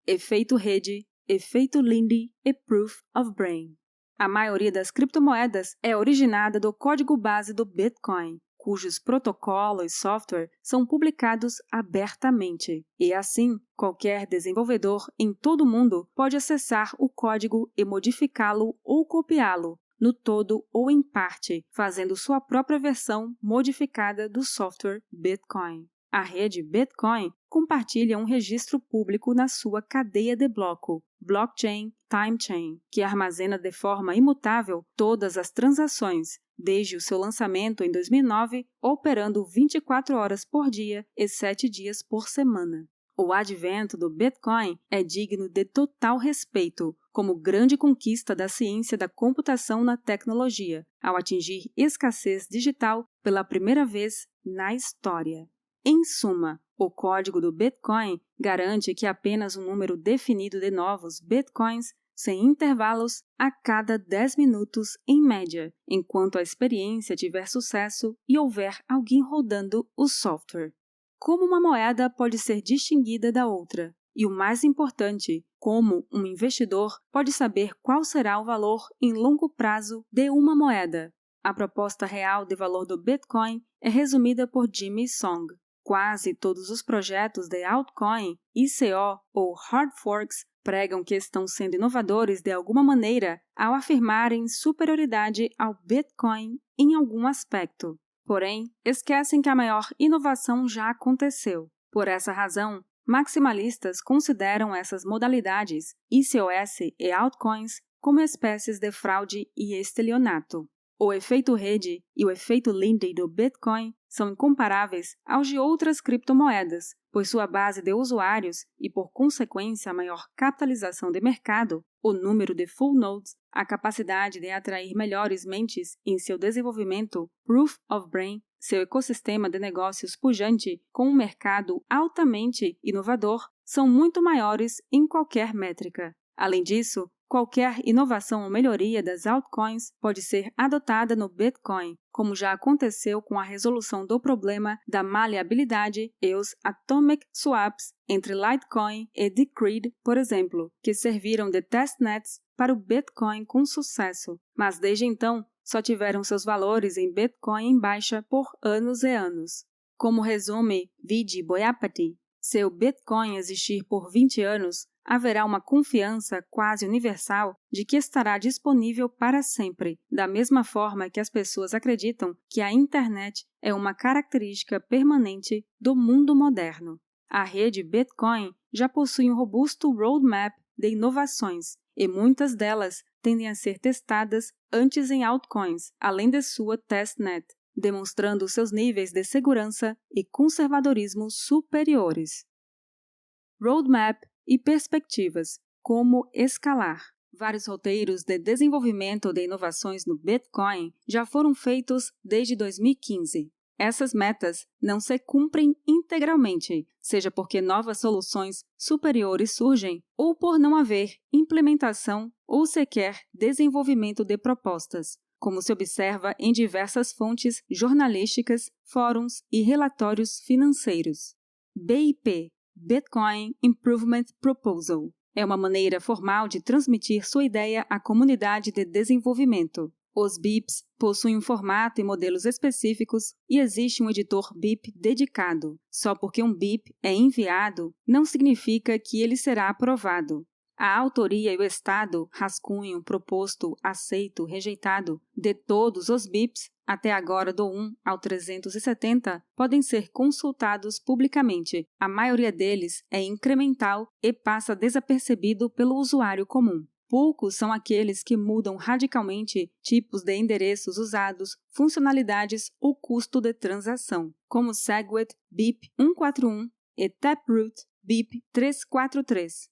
Efeito rede, efeito Lindy e Proof of Brain. A maioria das criptomoedas é originada do código base do Bitcoin, cujos protocolos e software são publicados abertamente. E assim, qualquer desenvolvedor em todo o mundo pode acessar o código e modificá-lo ou copiá-lo no todo ou em parte, fazendo sua própria versão modificada do software Bitcoin. A rede Bitcoin compartilha um registro público na sua cadeia de bloco, blockchain time chain, que armazena de forma imutável todas as transações, desde o seu lançamento em 2009, operando 24 horas por dia e 7 dias por semana. O advento do Bitcoin é digno de total respeito, como grande conquista da ciência da computação na tecnologia, ao atingir escassez digital pela primeira vez na história. Em suma, o código do Bitcoin garante que apenas um número definido de novos Bitcoins, sem intervalos, a cada 10 minutos em média, enquanto a experiência tiver sucesso e houver alguém rodando o software. Como uma moeda pode ser distinguida da outra? E o mais importante, como um investidor pode saber qual será o valor em longo prazo de uma moeda? A proposta real de valor do Bitcoin é resumida por Jimmy Song, Quase todos os projetos de altcoin, ICO ou hard forks pregam que estão sendo inovadores de alguma maneira ao afirmarem superioridade ao Bitcoin em algum aspecto. Porém, esquecem que a maior inovação já aconteceu. Por essa razão, maximalistas consideram essas modalidades, ICOS e altcoins, como espécies de fraude e estelionato. O efeito rede e o efeito Lindy do Bitcoin são incomparáveis aos de outras criptomoedas, pois sua base de usuários e, por consequência, a maior capitalização de mercado, o número de full nodes, a capacidade de atrair melhores mentes em seu desenvolvimento, proof of brain, seu ecossistema de negócios pujante com um mercado altamente inovador, são muito maiores em qualquer métrica. Além disso, Qualquer inovação ou melhoria das altcoins pode ser adotada no Bitcoin, como já aconteceu com a resolução do problema da maleabilidade e os atomic swaps entre Litecoin e Decred, por exemplo, que serviram de testnets para o Bitcoin com sucesso, mas desde então só tiveram seus valores em Bitcoin em baixa por anos e anos. Como resume Vijay Boyapati, se o Bitcoin existir por 20 anos, haverá uma confiança quase universal de que estará disponível para sempre, da mesma forma que as pessoas acreditam que a internet é uma característica permanente do mundo moderno. A rede Bitcoin já possui um robusto roadmap de inovações e muitas delas tendem a ser testadas antes em altcoins, além de sua testnet, demonstrando seus níveis de segurança e conservadorismo superiores. Roadmap e perspectivas, como escalar. Vários roteiros de desenvolvimento de inovações no Bitcoin já foram feitos desde 2015. Essas metas não se cumprem integralmente, seja porque novas soluções superiores surgem ou por não haver implementação ou sequer desenvolvimento de propostas, como se observa em diversas fontes jornalísticas, fóruns e relatórios financeiros. BIP Bitcoin Improvement Proposal. É uma maneira formal de transmitir sua ideia à comunidade de desenvolvimento. Os BIPs possuem um formato e modelos específicos e existe um editor BIP dedicado. Só porque um BIP é enviado não significa que ele será aprovado. A autoria e o estado, rascunho, proposto, aceito, rejeitado de todos os BIPs, até agora do 1 ao 370, podem ser consultados publicamente. A maioria deles é incremental e passa desapercebido pelo usuário comum. Poucos são aqueles que mudam radicalmente tipos de endereços usados, funcionalidades ou custo de transação, como SegWit BIP 141 e Taproot BIP 343.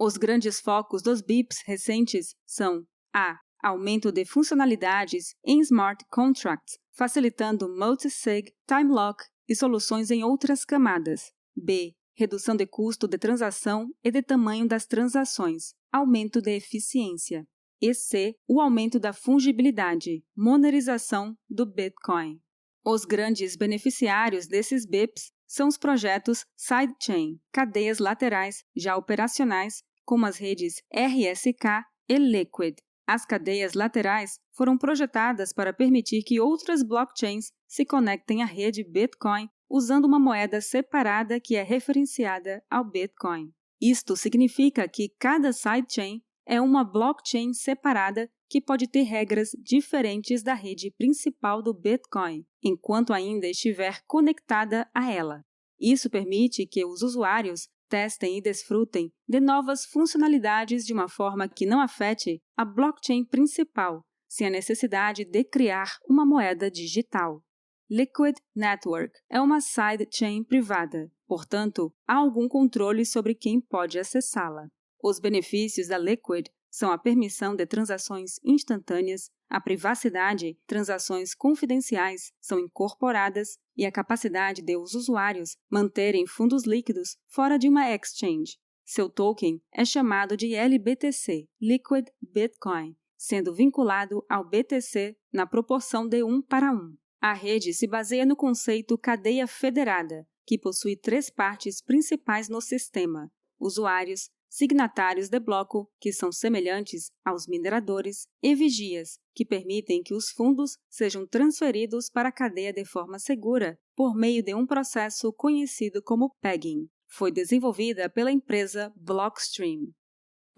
Os grandes focos dos BIPs recentes são a. Aumento de funcionalidades em smart contracts, facilitando multi-sig, time lock e soluções em outras camadas. B. Redução de custo de transação e de tamanho das transações, aumento de eficiência. E C. O aumento da fungibilidade, monerização do Bitcoin. Os grandes beneficiários desses BIPs são os projetos sidechain, cadeias laterais já operacionais como as redes RSK e Liquid. As cadeias laterais foram projetadas para permitir que outras blockchains se conectem à rede Bitcoin usando uma moeda separada que é referenciada ao Bitcoin. Isto significa que cada sidechain é uma blockchain separada que pode ter regras diferentes da rede principal do Bitcoin, enquanto ainda estiver conectada a ela. Isso permite que os usuários testem e desfrutem de novas funcionalidades de uma forma que não afete a blockchain principal, sem a necessidade de criar uma moeda digital. Liquid Network é uma sidechain privada, portanto, há algum controle sobre quem pode acessá-la. Os benefícios da Liquid são a permissão de transações instantâneas, a privacidade, transações confidenciais são incorporadas e a capacidade de os usuários manterem fundos líquidos fora de uma exchange. Seu token é chamado de LBTC, Liquid Bitcoin, sendo vinculado ao BTC na proporção de 1 para 1. A rede se baseia no conceito cadeia federada, que possui três partes principais no sistema: usuários, signatários de bloco, que são semelhantes aos mineradores, e vigias, que permitem que os fundos sejam transferidos para a cadeia de forma segura por meio de um processo conhecido como pegging. Foi desenvolvida pela empresa Blockstream.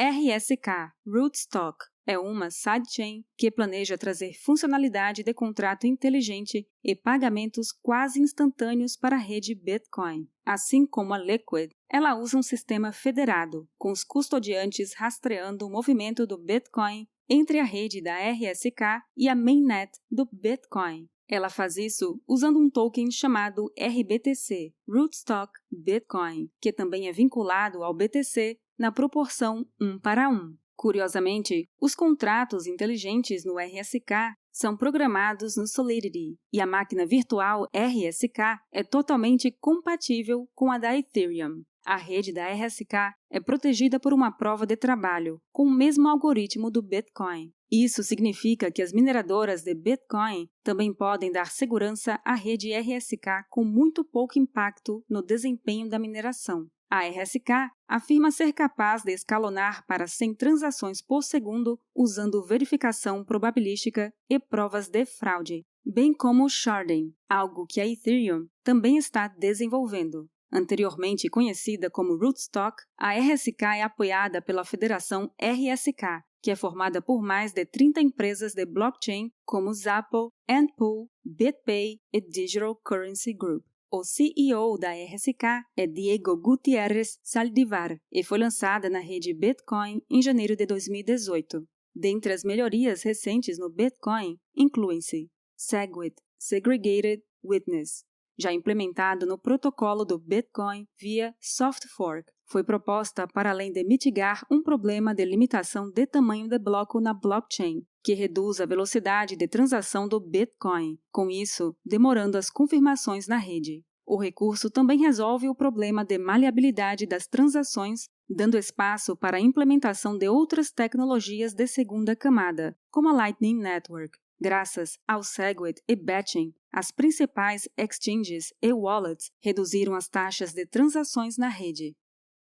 RSK Rootstock é uma sidechain que planeja trazer funcionalidade de contrato inteligente e pagamentos quase instantâneos para a rede Bitcoin. Assim como a Liquid, ela usa um sistema federado, com os custodiantes rastreando o movimento do Bitcoin entre a rede da RSK e a mainnet do Bitcoin. Ela faz isso usando um token chamado RBTC, Rootstock Bitcoin, que também é vinculado ao BTC na proporção 1 para 1. Curiosamente, os contratos inteligentes no RSK são programados no Solidity e a máquina virtual RSK é totalmente compatível com a da Ethereum. A rede da RSK é protegida por uma prova de trabalho, com o mesmo algoritmo do Bitcoin. Isso significa que as mineradoras de Bitcoin também podem dar segurança à rede RSK com muito pouco impacto no desempenho da mineração. A RSK afirma ser capaz de escalonar para 100 transações por segundo usando verificação probabilística e provas de fraude, bem como o sharding, algo que a Ethereum também está desenvolvendo. Anteriormente conhecida como Rootstock, a RSK é apoiada pela Federação RSK, que é formada por mais de 30 empresas de blockchain como Zappo, Antpool, BitPay e Digital Currency Group. O CEO da RSK é Diego Gutierrez Saldivar e foi lançada na rede Bitcoin em janeiro de 2018. Dentre as melhorias recentes no Bitcoin incluem-se SegWit Segregated Witness, já implementado no protocolo do Bitcoin via Soft Fork, foi proposta para além de mitigar um problema de limitação de tamanho de bloco na blockchain, que reduz a velocidade de transação do Bitcoin, com isso demorando as confirmações na rede. O recurso também resolve o problema de maleabilidade das transações, dando espaço para a implementação de outras tecnologias de segunda camada, como a Lightning Network. Graças ao Segwit e Batching, as principais exchanges e wallets reduziram as taxas de transações na rede.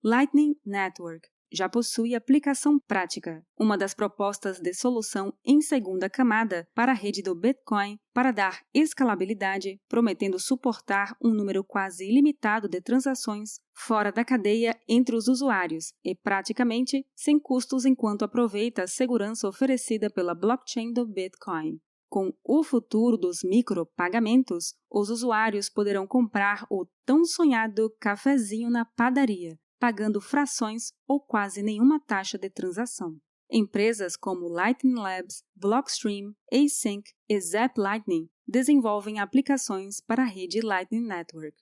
Lightning Network já possui aplicação prática, uma das propostas de solução em segunda camada para a rede do Bitcoin para dar escalabilidade, prometendo suportar um número quase ilimitado de transações fora da cadeia entre os usuários e praticamente sem custos enquanto aproveita a segurança oferecida pela blockchain do Bitcoin. Com o futuro dos micropagamentos, os usuários poderão comprar o tão sonhado cafezinho na padaria, pagando frações ou quase nenhuma taxa de transação. Empresas como Lightning Labs, Blockstream, Async e Zap Lightning desenvolvem aplicações para a rede Lightning Network.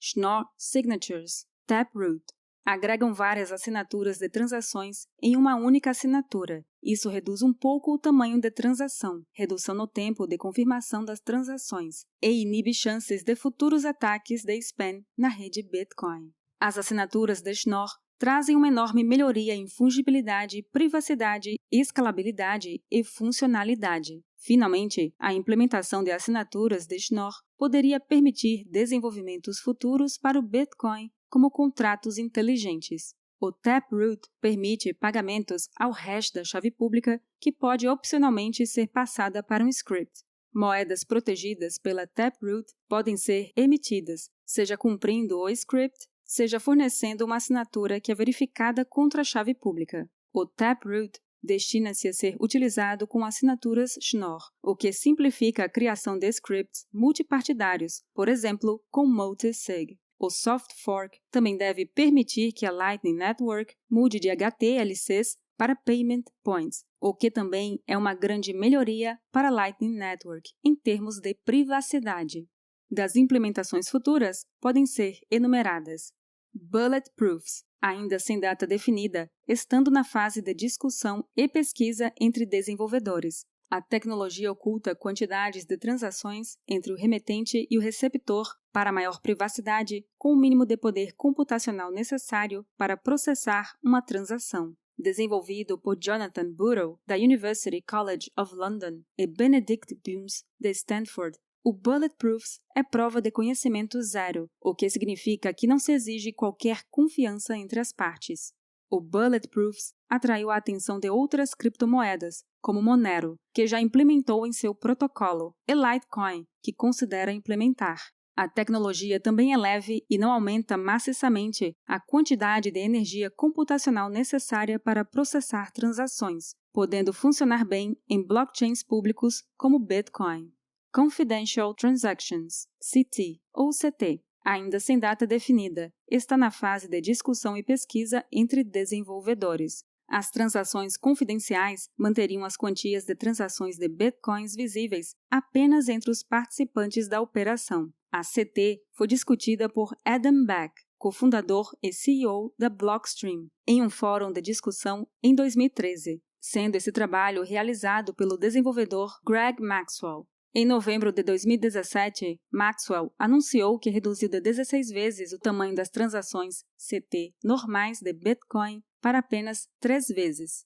Schnorr Signatures, Taproot agregam várias assinaturas de transações em uma única assinatura. Isso reduz um pouco o tamanho da transação, redução no tempo de confirmação das transações e inibe chances de futuros ataques de spam na rede Bitcoin. As assinaturas de Schnorr trazem uma enorme melhoria em fungibilidade, privacidade, escalabilidade e funcionalidade. Finalmente, a implementação de assinaturas de Schnorr poderia permitir desenvolvimentos futuros para o Bitcoin como contratos inteligentes. O Taproot permite pagamentos ao hash da chave pública que pode opcionalmente ser passada para um script. Moedas protegidas pela Taproot podem ser emitidas, seja cumprindo o script seja fornecendo uma assinatura que é verificada contra a chave pública. O Taproot destina-se a ser utilizado com assinaturas Schnorr, o que simplifica a criação de scripts multipartidários, por exemplo, com multisig. O soft fork também deve permitir que a Lightning Network mude de HTLCs para Payment Points, o que também é uma grande melhoria para a Lightning Network em termos de privacidade. Das implementações futuras podem ser enumeradas: Bulletproofs, ainda sem data definida, estando na fase de discussão e pesquisa entre desenvolvedores. A tecnologia oculta quantidades de transações entre o remetente e o receptor para maior privacidade, com o mínimo de poder computacional necessário para processar uma transação. Desenvolvido por Jonathan Burrow, da University College of London, e Benedict Booms, de Stanford, o Bulletproofs é prova de conhecimento zero, o que significa que não se exige qualquer confiança entre as partes. O Bulletproofs atraiu a atenção de outras criptomoedas, como Monero, que já implementou em seu protocolo, e Litecoin, que considera implementar. A tecnologia também é leve e não aumenta maciçamente a quantidade de energia computacional necessária para processar transações, podendo funcionar bem em blockchains públicos como Bitcoin. Confidential Transactions, CT ou CT, ainda sem data definida, está na fase de discussão e pesquisa entre desenvolvedores. As transações confidenciais manteriam as quantias de transações de bitcoins visíveis apenas entre os participantes da operação. A CT foi discutida por Adam Back, cofundador e CEO da Blockstream, em um fórum de discussão em 2013, sendo esse trabalho realizado pelo desenvolvedor Greg Maxwell. Em novembro de 2017, Maxwell anunciou que reduziu de 16 vezes o tamanho das transações CT normais de Bitcoin para apenas três vezes.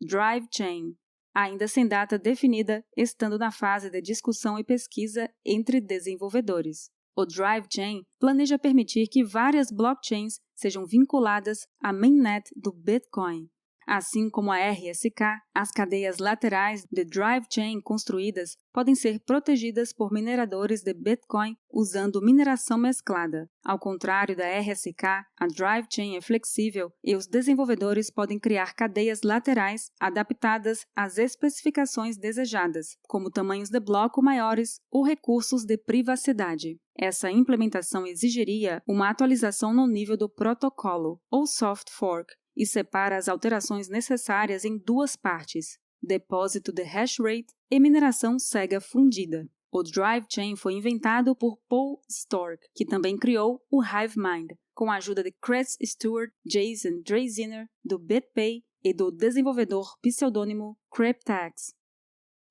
Drive Chain, ainda sem data definida, estando na fase de discussão e pesquisa entre desenvolvedores. O Drive Chain planeja permitir que várias blockchains sejam vinculadas à mainnet do Bitcoin. Assim como a RSK, as cadeias laterais de Drive Chain construídas podem ser protegidas por mineradores de Bitcoin usando mineração mesclada. Ao contrário da RSK, a Drive Chain é flexível e os desenvolvedores podem criar cadeias laterais adaptadas às especificações desejadas, como tamanhos de bloco maiores ou recursos de privacidade. Essa implementação exigiria uma atualização no nível do protocolo, ou soft fork, e separa as alterações necessárias em duas partes: depósito de hash rate e mineração cega fundida. O Drive Chain foi inventado por Paul Stork, que também criou o HiveMind, com a ajuda de Chris Stewart, Jason Draziner, do BitPay e do desenvolvedor pseudônimo Cryptax.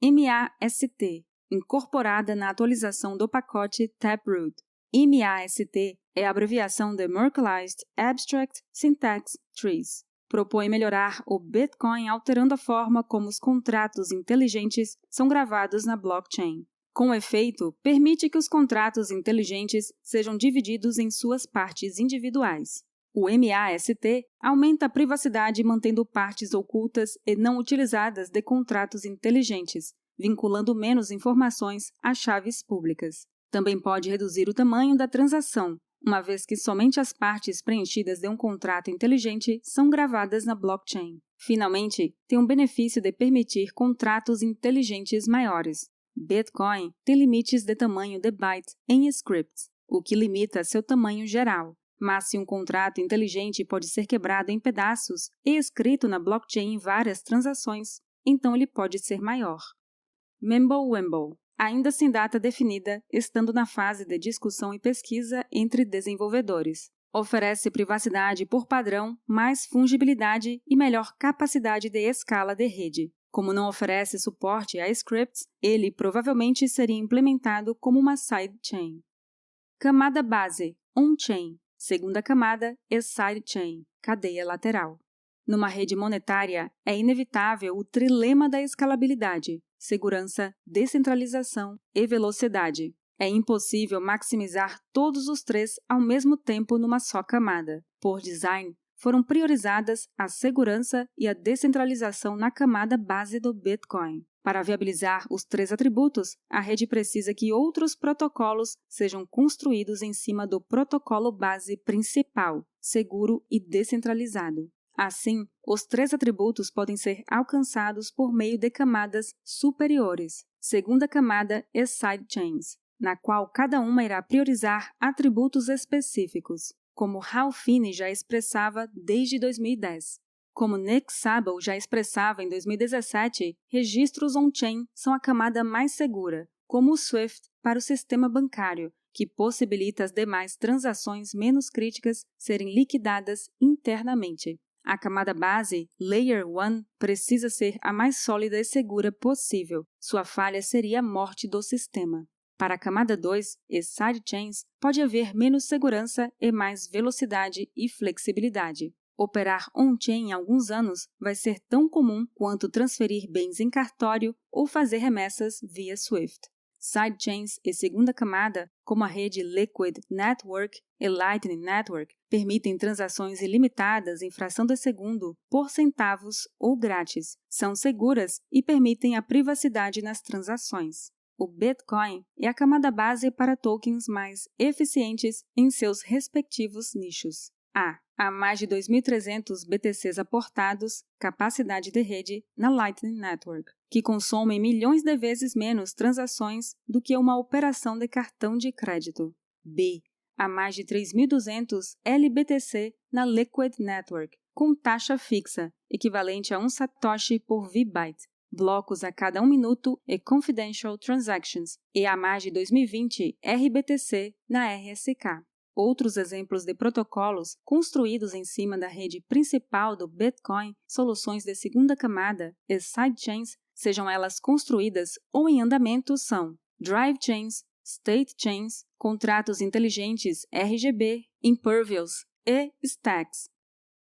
MAST, incorporada na atualização do pacote Taproot. MAST é a abreviação de Merkleized Abstract Syntax Trees. Propõe melhorar o Bitcoin alterando a forma como os contratos inteligentes são gravados na blockchain. Com efeito, permite que os contratos inteligentes sejam divididos em suas partes individuais. O MAST aumenta a privacidade mantendo partes ocultas e não utilizadas de contratos inteligentes, vinculando menos informações a chaves públicas. Também pode reduzir o tamanho da transação, uma vez que somente as partes preenchidas de um contrato inteligente são gravadas na blockchain. Finalmente, tem um benefício de permitir contratos inteligentes maiores. Bitcoin tem limites de tamanho de byte em scripts, o que limita seu tamanho geral. Mas se um contrato inteligente pode ser quebrado em pedaços e escrito na blockchain em várias transações, então ele pode ser maior. Mimblewimble ainda sem data definida, estando na fase de discussão e pesquisa entre desenvolvedores. Oferece privacidade por padrão, mais fungibilidade e melhor capacidade de escala de rede. Como não oferece suporte a scripts, ele provavelmente seria implementado como uma sidechain. Camada base, on-chain. Segunda camada é sidechain, cadeia lateral. Numa rede monetária, é inevitável o trilema da escalabilidade, segurança, descentralização e velocidade. É impossível maximizar todos os três ao mesmo tempo numa só camada. Por design, foram priorizadas a segurança e a descentralização na camada base do Bitcoin. Para viabilizar os três atributos, a rede precisa que outros protocolos sejam construídos em cima do protocolo base principal, seguro e descentralizado. Assim, os três atributos podem ser alcançados por meio de camadas superiores. Segunda camada é sidechains, na qual cada uma irá priorizar atributos específicos, como Ralph Finney já expressava desde 2010. Como Nick Szabo já expressava em 2017, registros on-chain são a camada mais segura, como o SWIFT para o sistema bancário, que possibilita as demais transações menos críticas serem liquidadas internamente. A camada base, Layer 1, precisa ser a mais sólida e segura possível. Sua falha seria a morte do sistema. Para a camada 2 e sidechains, pode haver menos segurança e mais velocidade e flexibilidade. Operar on-chain em alguns anos vai ser tão comum quanto transferir bens em cartório ou fazer remessas via SWIFT. Sidechains e segunda camada, como a rede Liquid Network e Lightning Network, permitem transações ilimitadas em fração de segundo, por centavos ou grátis, são seguras e permitem a privacidade nas transações. O Bitcoin é a camada base para tokens mais eficientes em seus respectivos nichos. A. Há mais de 2.300 BTCs aportados, capacidade de rede, na Lightning Network, que consomem milhões de vezes menos transações do que uma operação de cartão de crédito. B. Há mais de 3.200 LBTC na Liquid Network, com taxa fixa, equivalente a um satoshi por V-byte, blocos a cada um minuto e confidential transactions, e há mais de 2020 RBTC na RSK. Outros exemplos de protocolos construídos em cima da rede principal do Bitcoin, soluções de segunda camada e sidechains, sejam elas construídas ou em andamento, são Drive Chains, State Chains, contratos inteligentes RGB, Impervious e Stacks.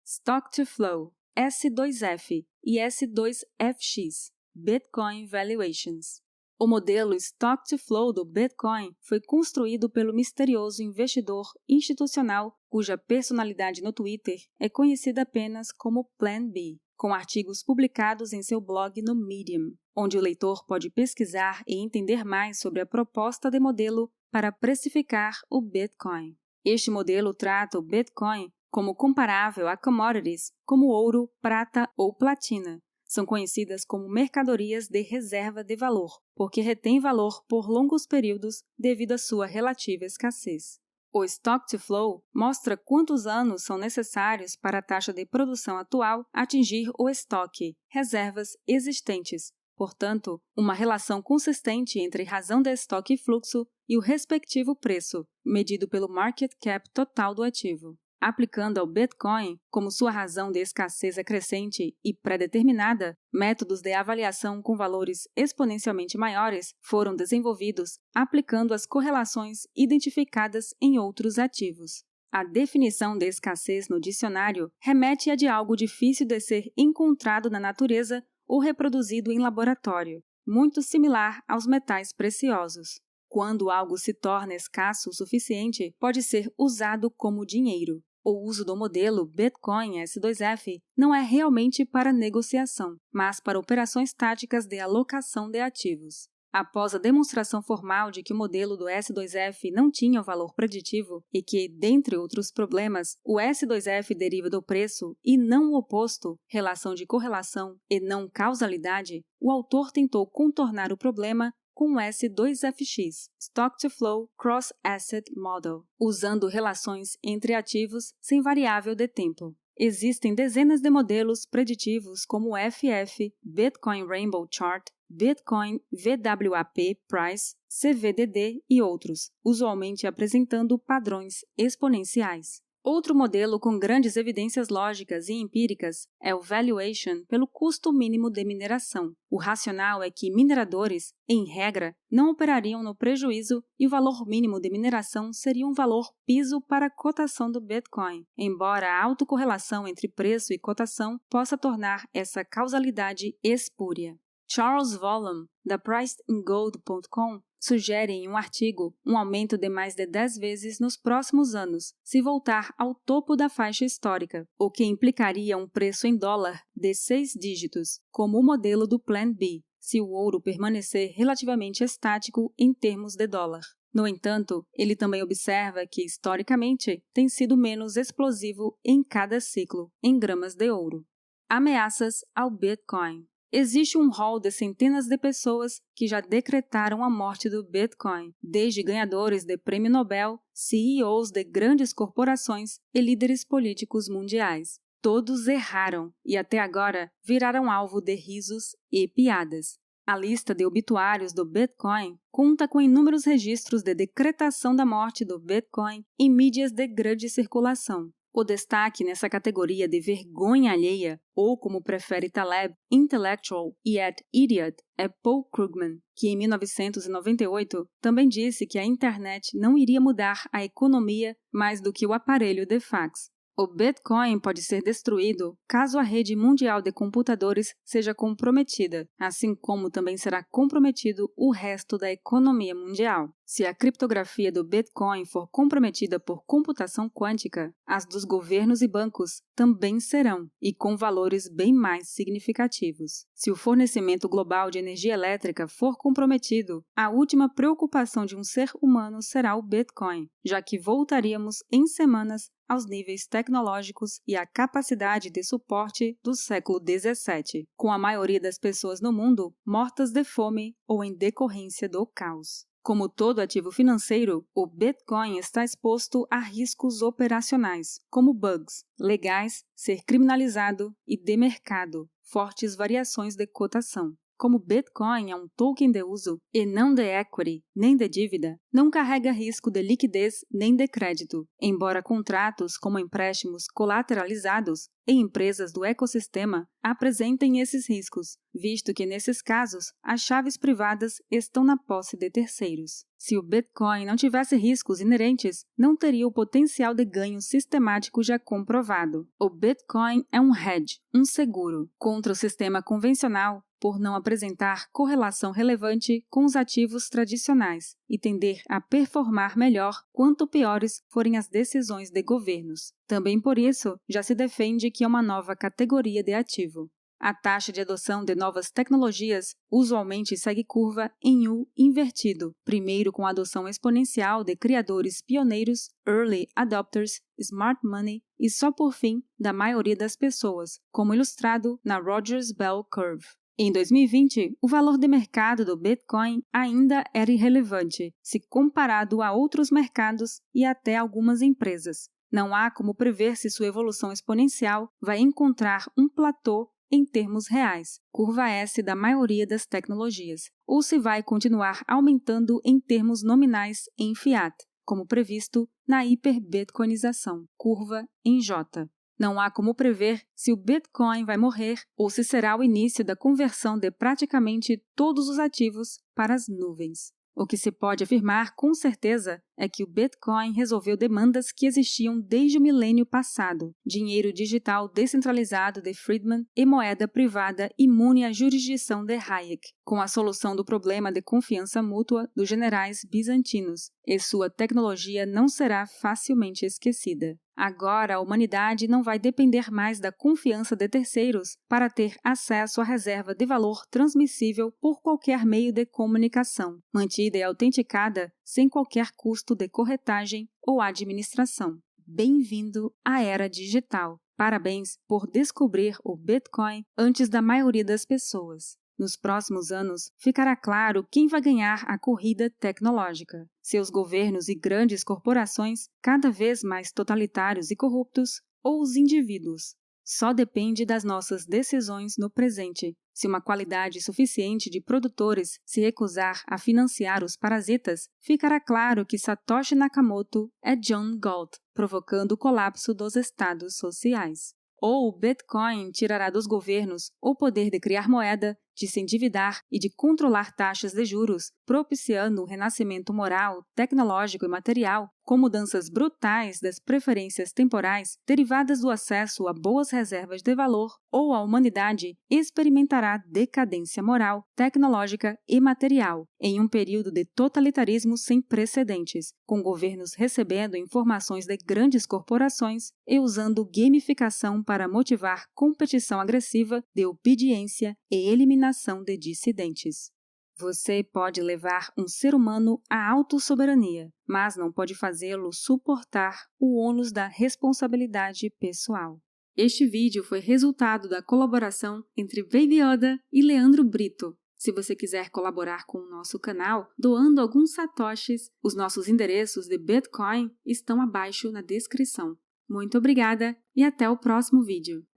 Stock to Flow, S2F e S2FX, Bitcoin Valuations. O modelo Stock to Flow do Bitcoin foi construído pelo misterioso investidor institucional cuja personalidade no Twitter é conhecida apenas como Plan B, com artigos publicados em seu blog no Medium, onde o leitor pode pesquisar e entender mais sobre a proposta de modelo para precificar o Bitcoin. Este modelo trata o Bitcoin como comparável a commodities como ouro, prata ou platina, são conhecidas como mercadorias de reserva de valor, porque retêm valor por longos períodos devido à sua relativa escassez. O Stock to Flow mostra quantos anos são necessários para a taxa de produção atual atingir o estoque, reservas existentes, portanto, uma relação consistente entre razão de estoque e fluxo e o respectivo preço, medido pelo market cap total do ativo aplicando ao Bitcoin como sua razão de escassez crescente e pré-determinada, métodos de avaliação com valores exponencialmente maiores foram desenvolvidos aplicando as correlações identificadas em outros ativos. A definição de escassez no dicionário remete a de algo difícil de ser encontrado na natureza ou reproduzido em laboratório, muito similar aos metais preciosos. Quando algo se torna escasso o suficiente, pode ser usado como dinheiro. O uso do modelo Bitcoin S2F não é realmente para negociação, mas para operações táticas de alocação de ativos. Após a demonstração formal de que o modelo do S2F não tinha valor preditivo e que, dentre outros problemas, o S2F deriva do preço e não o oposto, relação de correlação e não causalidade, o autor tentou contornar o problema com o S2FX, Stock to Flow Cross Asset Model, usando relações entre ativos sem variável de tempo. Existem dezenas de modelos preditivos como o FF, Bitcoin Rainbow Chart, Bitcoin VWAP Price, CVDD e outros, usualmente apresentando padrões exponenciais. Outro modelo com grandes evidências lógicas e empíricas é o valuation pelo custo mínimo de mineração. O racional é que mineradores, em regra, não operariam no prejuízo e o valor mínimo de mineração seria um valor piso para a cotação do Bitcoin, embora a autocorrelação entre preço e cotação possa tornar essa causalidade espúria. Charles Vollum, da PricedInGold.com, sugere em um artigo um aumento de mais de 10 vezes nos próximos anos, se voltar ao topo da faixa histórica, o que implicaria um preço em dólar de seis dígitos, como o modelo do Plan B, se o ouro permanecer relativamente estático em termos de dólar. No entanto, ele também observa que, historicamente, tem sido menos explosivo em cada ciclo, em gramas de ouro. Ameaças ao Bitcoin. Existe um hall de centenas de pessoas que já decretaram a morte do Bitcoin, desde ganhadores de prêmio Nobel, CEOs de grandes corporações e líderes políticos mundiais. Todos erraram e até agora viraram alvo de risos e piadas. A lista de obituários do Bitcoin conta com inúmeros registros de decretação da morte do Bitcoin em mídias de grande circulação. O destaque nessa categoria de vergonha alheia, ou como prefere Taleb, intellectual yet idiot, é Paul Krugman, que em 1998 também disse que a internet não iria mudar a economia mais do que o aparelho de fax. O Bitcoin pode ser destruído caso a rede mundial de computadores seja comprometida, assim como também será comprometido o resto da economia mundial. Se a criptografia do Bitcoin for comprometida por computação quântica, as dos governos e bancos também serão, e com valores bem mais significativos. Se o fornecimento global de energia elétrica for comprometido, a última preocupação de um ser humano será o Bitcoin, já que voltaríamos em semanas aos níveis tecnológicos e à capacidade de suporte do século XVII, com a maioria das pessoas no mundo mortas de fome ou em decorrência do caos. Como todo ativo financeiro, o Bitcoin está exposto a riscos operacionais, como bugs, legais, ser criminalizado e de mercado, fortes variações de cotação. Como Bitcoin é um token de uso e não de equity nem de dívida, não carrega risco de liquidez nem de crédito, embora contratos como empréstimos colateralizados e empresas do ecossistema apresentem esses riscos, visto que nesses casos as chaves privadas estão na posse de terceiros. Se o Bitcoin não tivesse riscos inerentes, não teria o potencial de ganho sistemático já comprovado. O Bitcoin é um hedge, um seguro, contra o sistema convencional por não apresentar correlação relevante com os ativos tradicionais e tender a performar melhor quanto piores forem as decisões de governos. Também por isso, já se defende que é uma nova categoria de ativo. A taxa de adoção de novas tecnologias usualmente segue curva em U invertido, primeiro com a adoção exponencial de criadores pioneiros, early adopters, smart money e só por fim da maioria das pessoas, como ilustrado na Rogers Bell Curve. Em 2020, o valor de mercado do Bitcoin ainda era irrelevante se comparado a outros mercados e até algumas empresas. Não há como prever se sua evolução exponencial vai encontrar um platô em termos reais, curva S da maioria das tecnologias, ou se vai continuar aumentando em termos nominais em fiat, como previsto na hiperbitcoinização, curva em J. Não há como prever se o Bitcoin vai morrer ou se será o início da conversão de praticamente todos os ativos para as nuvens. O que se pode afirmar com certeza é que o Bitcoin resolveu demandas que existiam desde o milênio passado: dinheiro digital descentralizado de Friedman e moeda privada imune à jurisdição de Hayek, com a solução do problema de confiança mútua dos generais bizantinos, e sua tecnologia não será facilmente esquecida. Agora, a humanidade não vai depender mais da confiança de terceiros para ter acesso à reserva de valor transmissível por qualquer meio de comunicação, mantida e autenticada sem qualquer custo de corretagem ou administração. Bem-vindo à era digital. Parabéns por descobrir o Bitcoin antes da maioria das pessoas. Nos próximos anos, ficará claro quem vai ganhar a corrida tecnológica. Seus governos e grandes corporações, cada vez mais totalitários e corruptos, ou os indivíduos. Só depende das nossas decisões no presente. Se uma qualidade suficiente de produtores se recusar a financiar os parasitas, ficará claro que Satoshi Nakamoto é John Galt, provocando o colapso dos estados sociais. Ou o Bitcoin tirará dos governos o poder de criar moeda de se endividar e de controlar taxas de juros, propiciando um renascimento moral, tecnológico e material, com mudanças brutais das preferências temporais derivadas do acesso a boas reservas de valor, ou a humanidade experimentará decadência moral, tecnológica e material, em um período de totalitarismo sem precedentes, com governos recebendo informações de grandes corporações e usando gamificação para motivar competição agressiva de obediência e eliminação de dissidentes. Você pode levar um ser humano à autossoberania, mas não pode fazê-lo suportar o ônus da responsabilidade pessoal. Este vídeo foi resultado da colaboração entre Baby Yoda e Leandro Brito. Se você quiser colaborar com o nosso canal doando alguns satoshis, os nossos endereços de Bitcoin estão abaixo na descrição. Muito obrigada e até o próximo vídeo.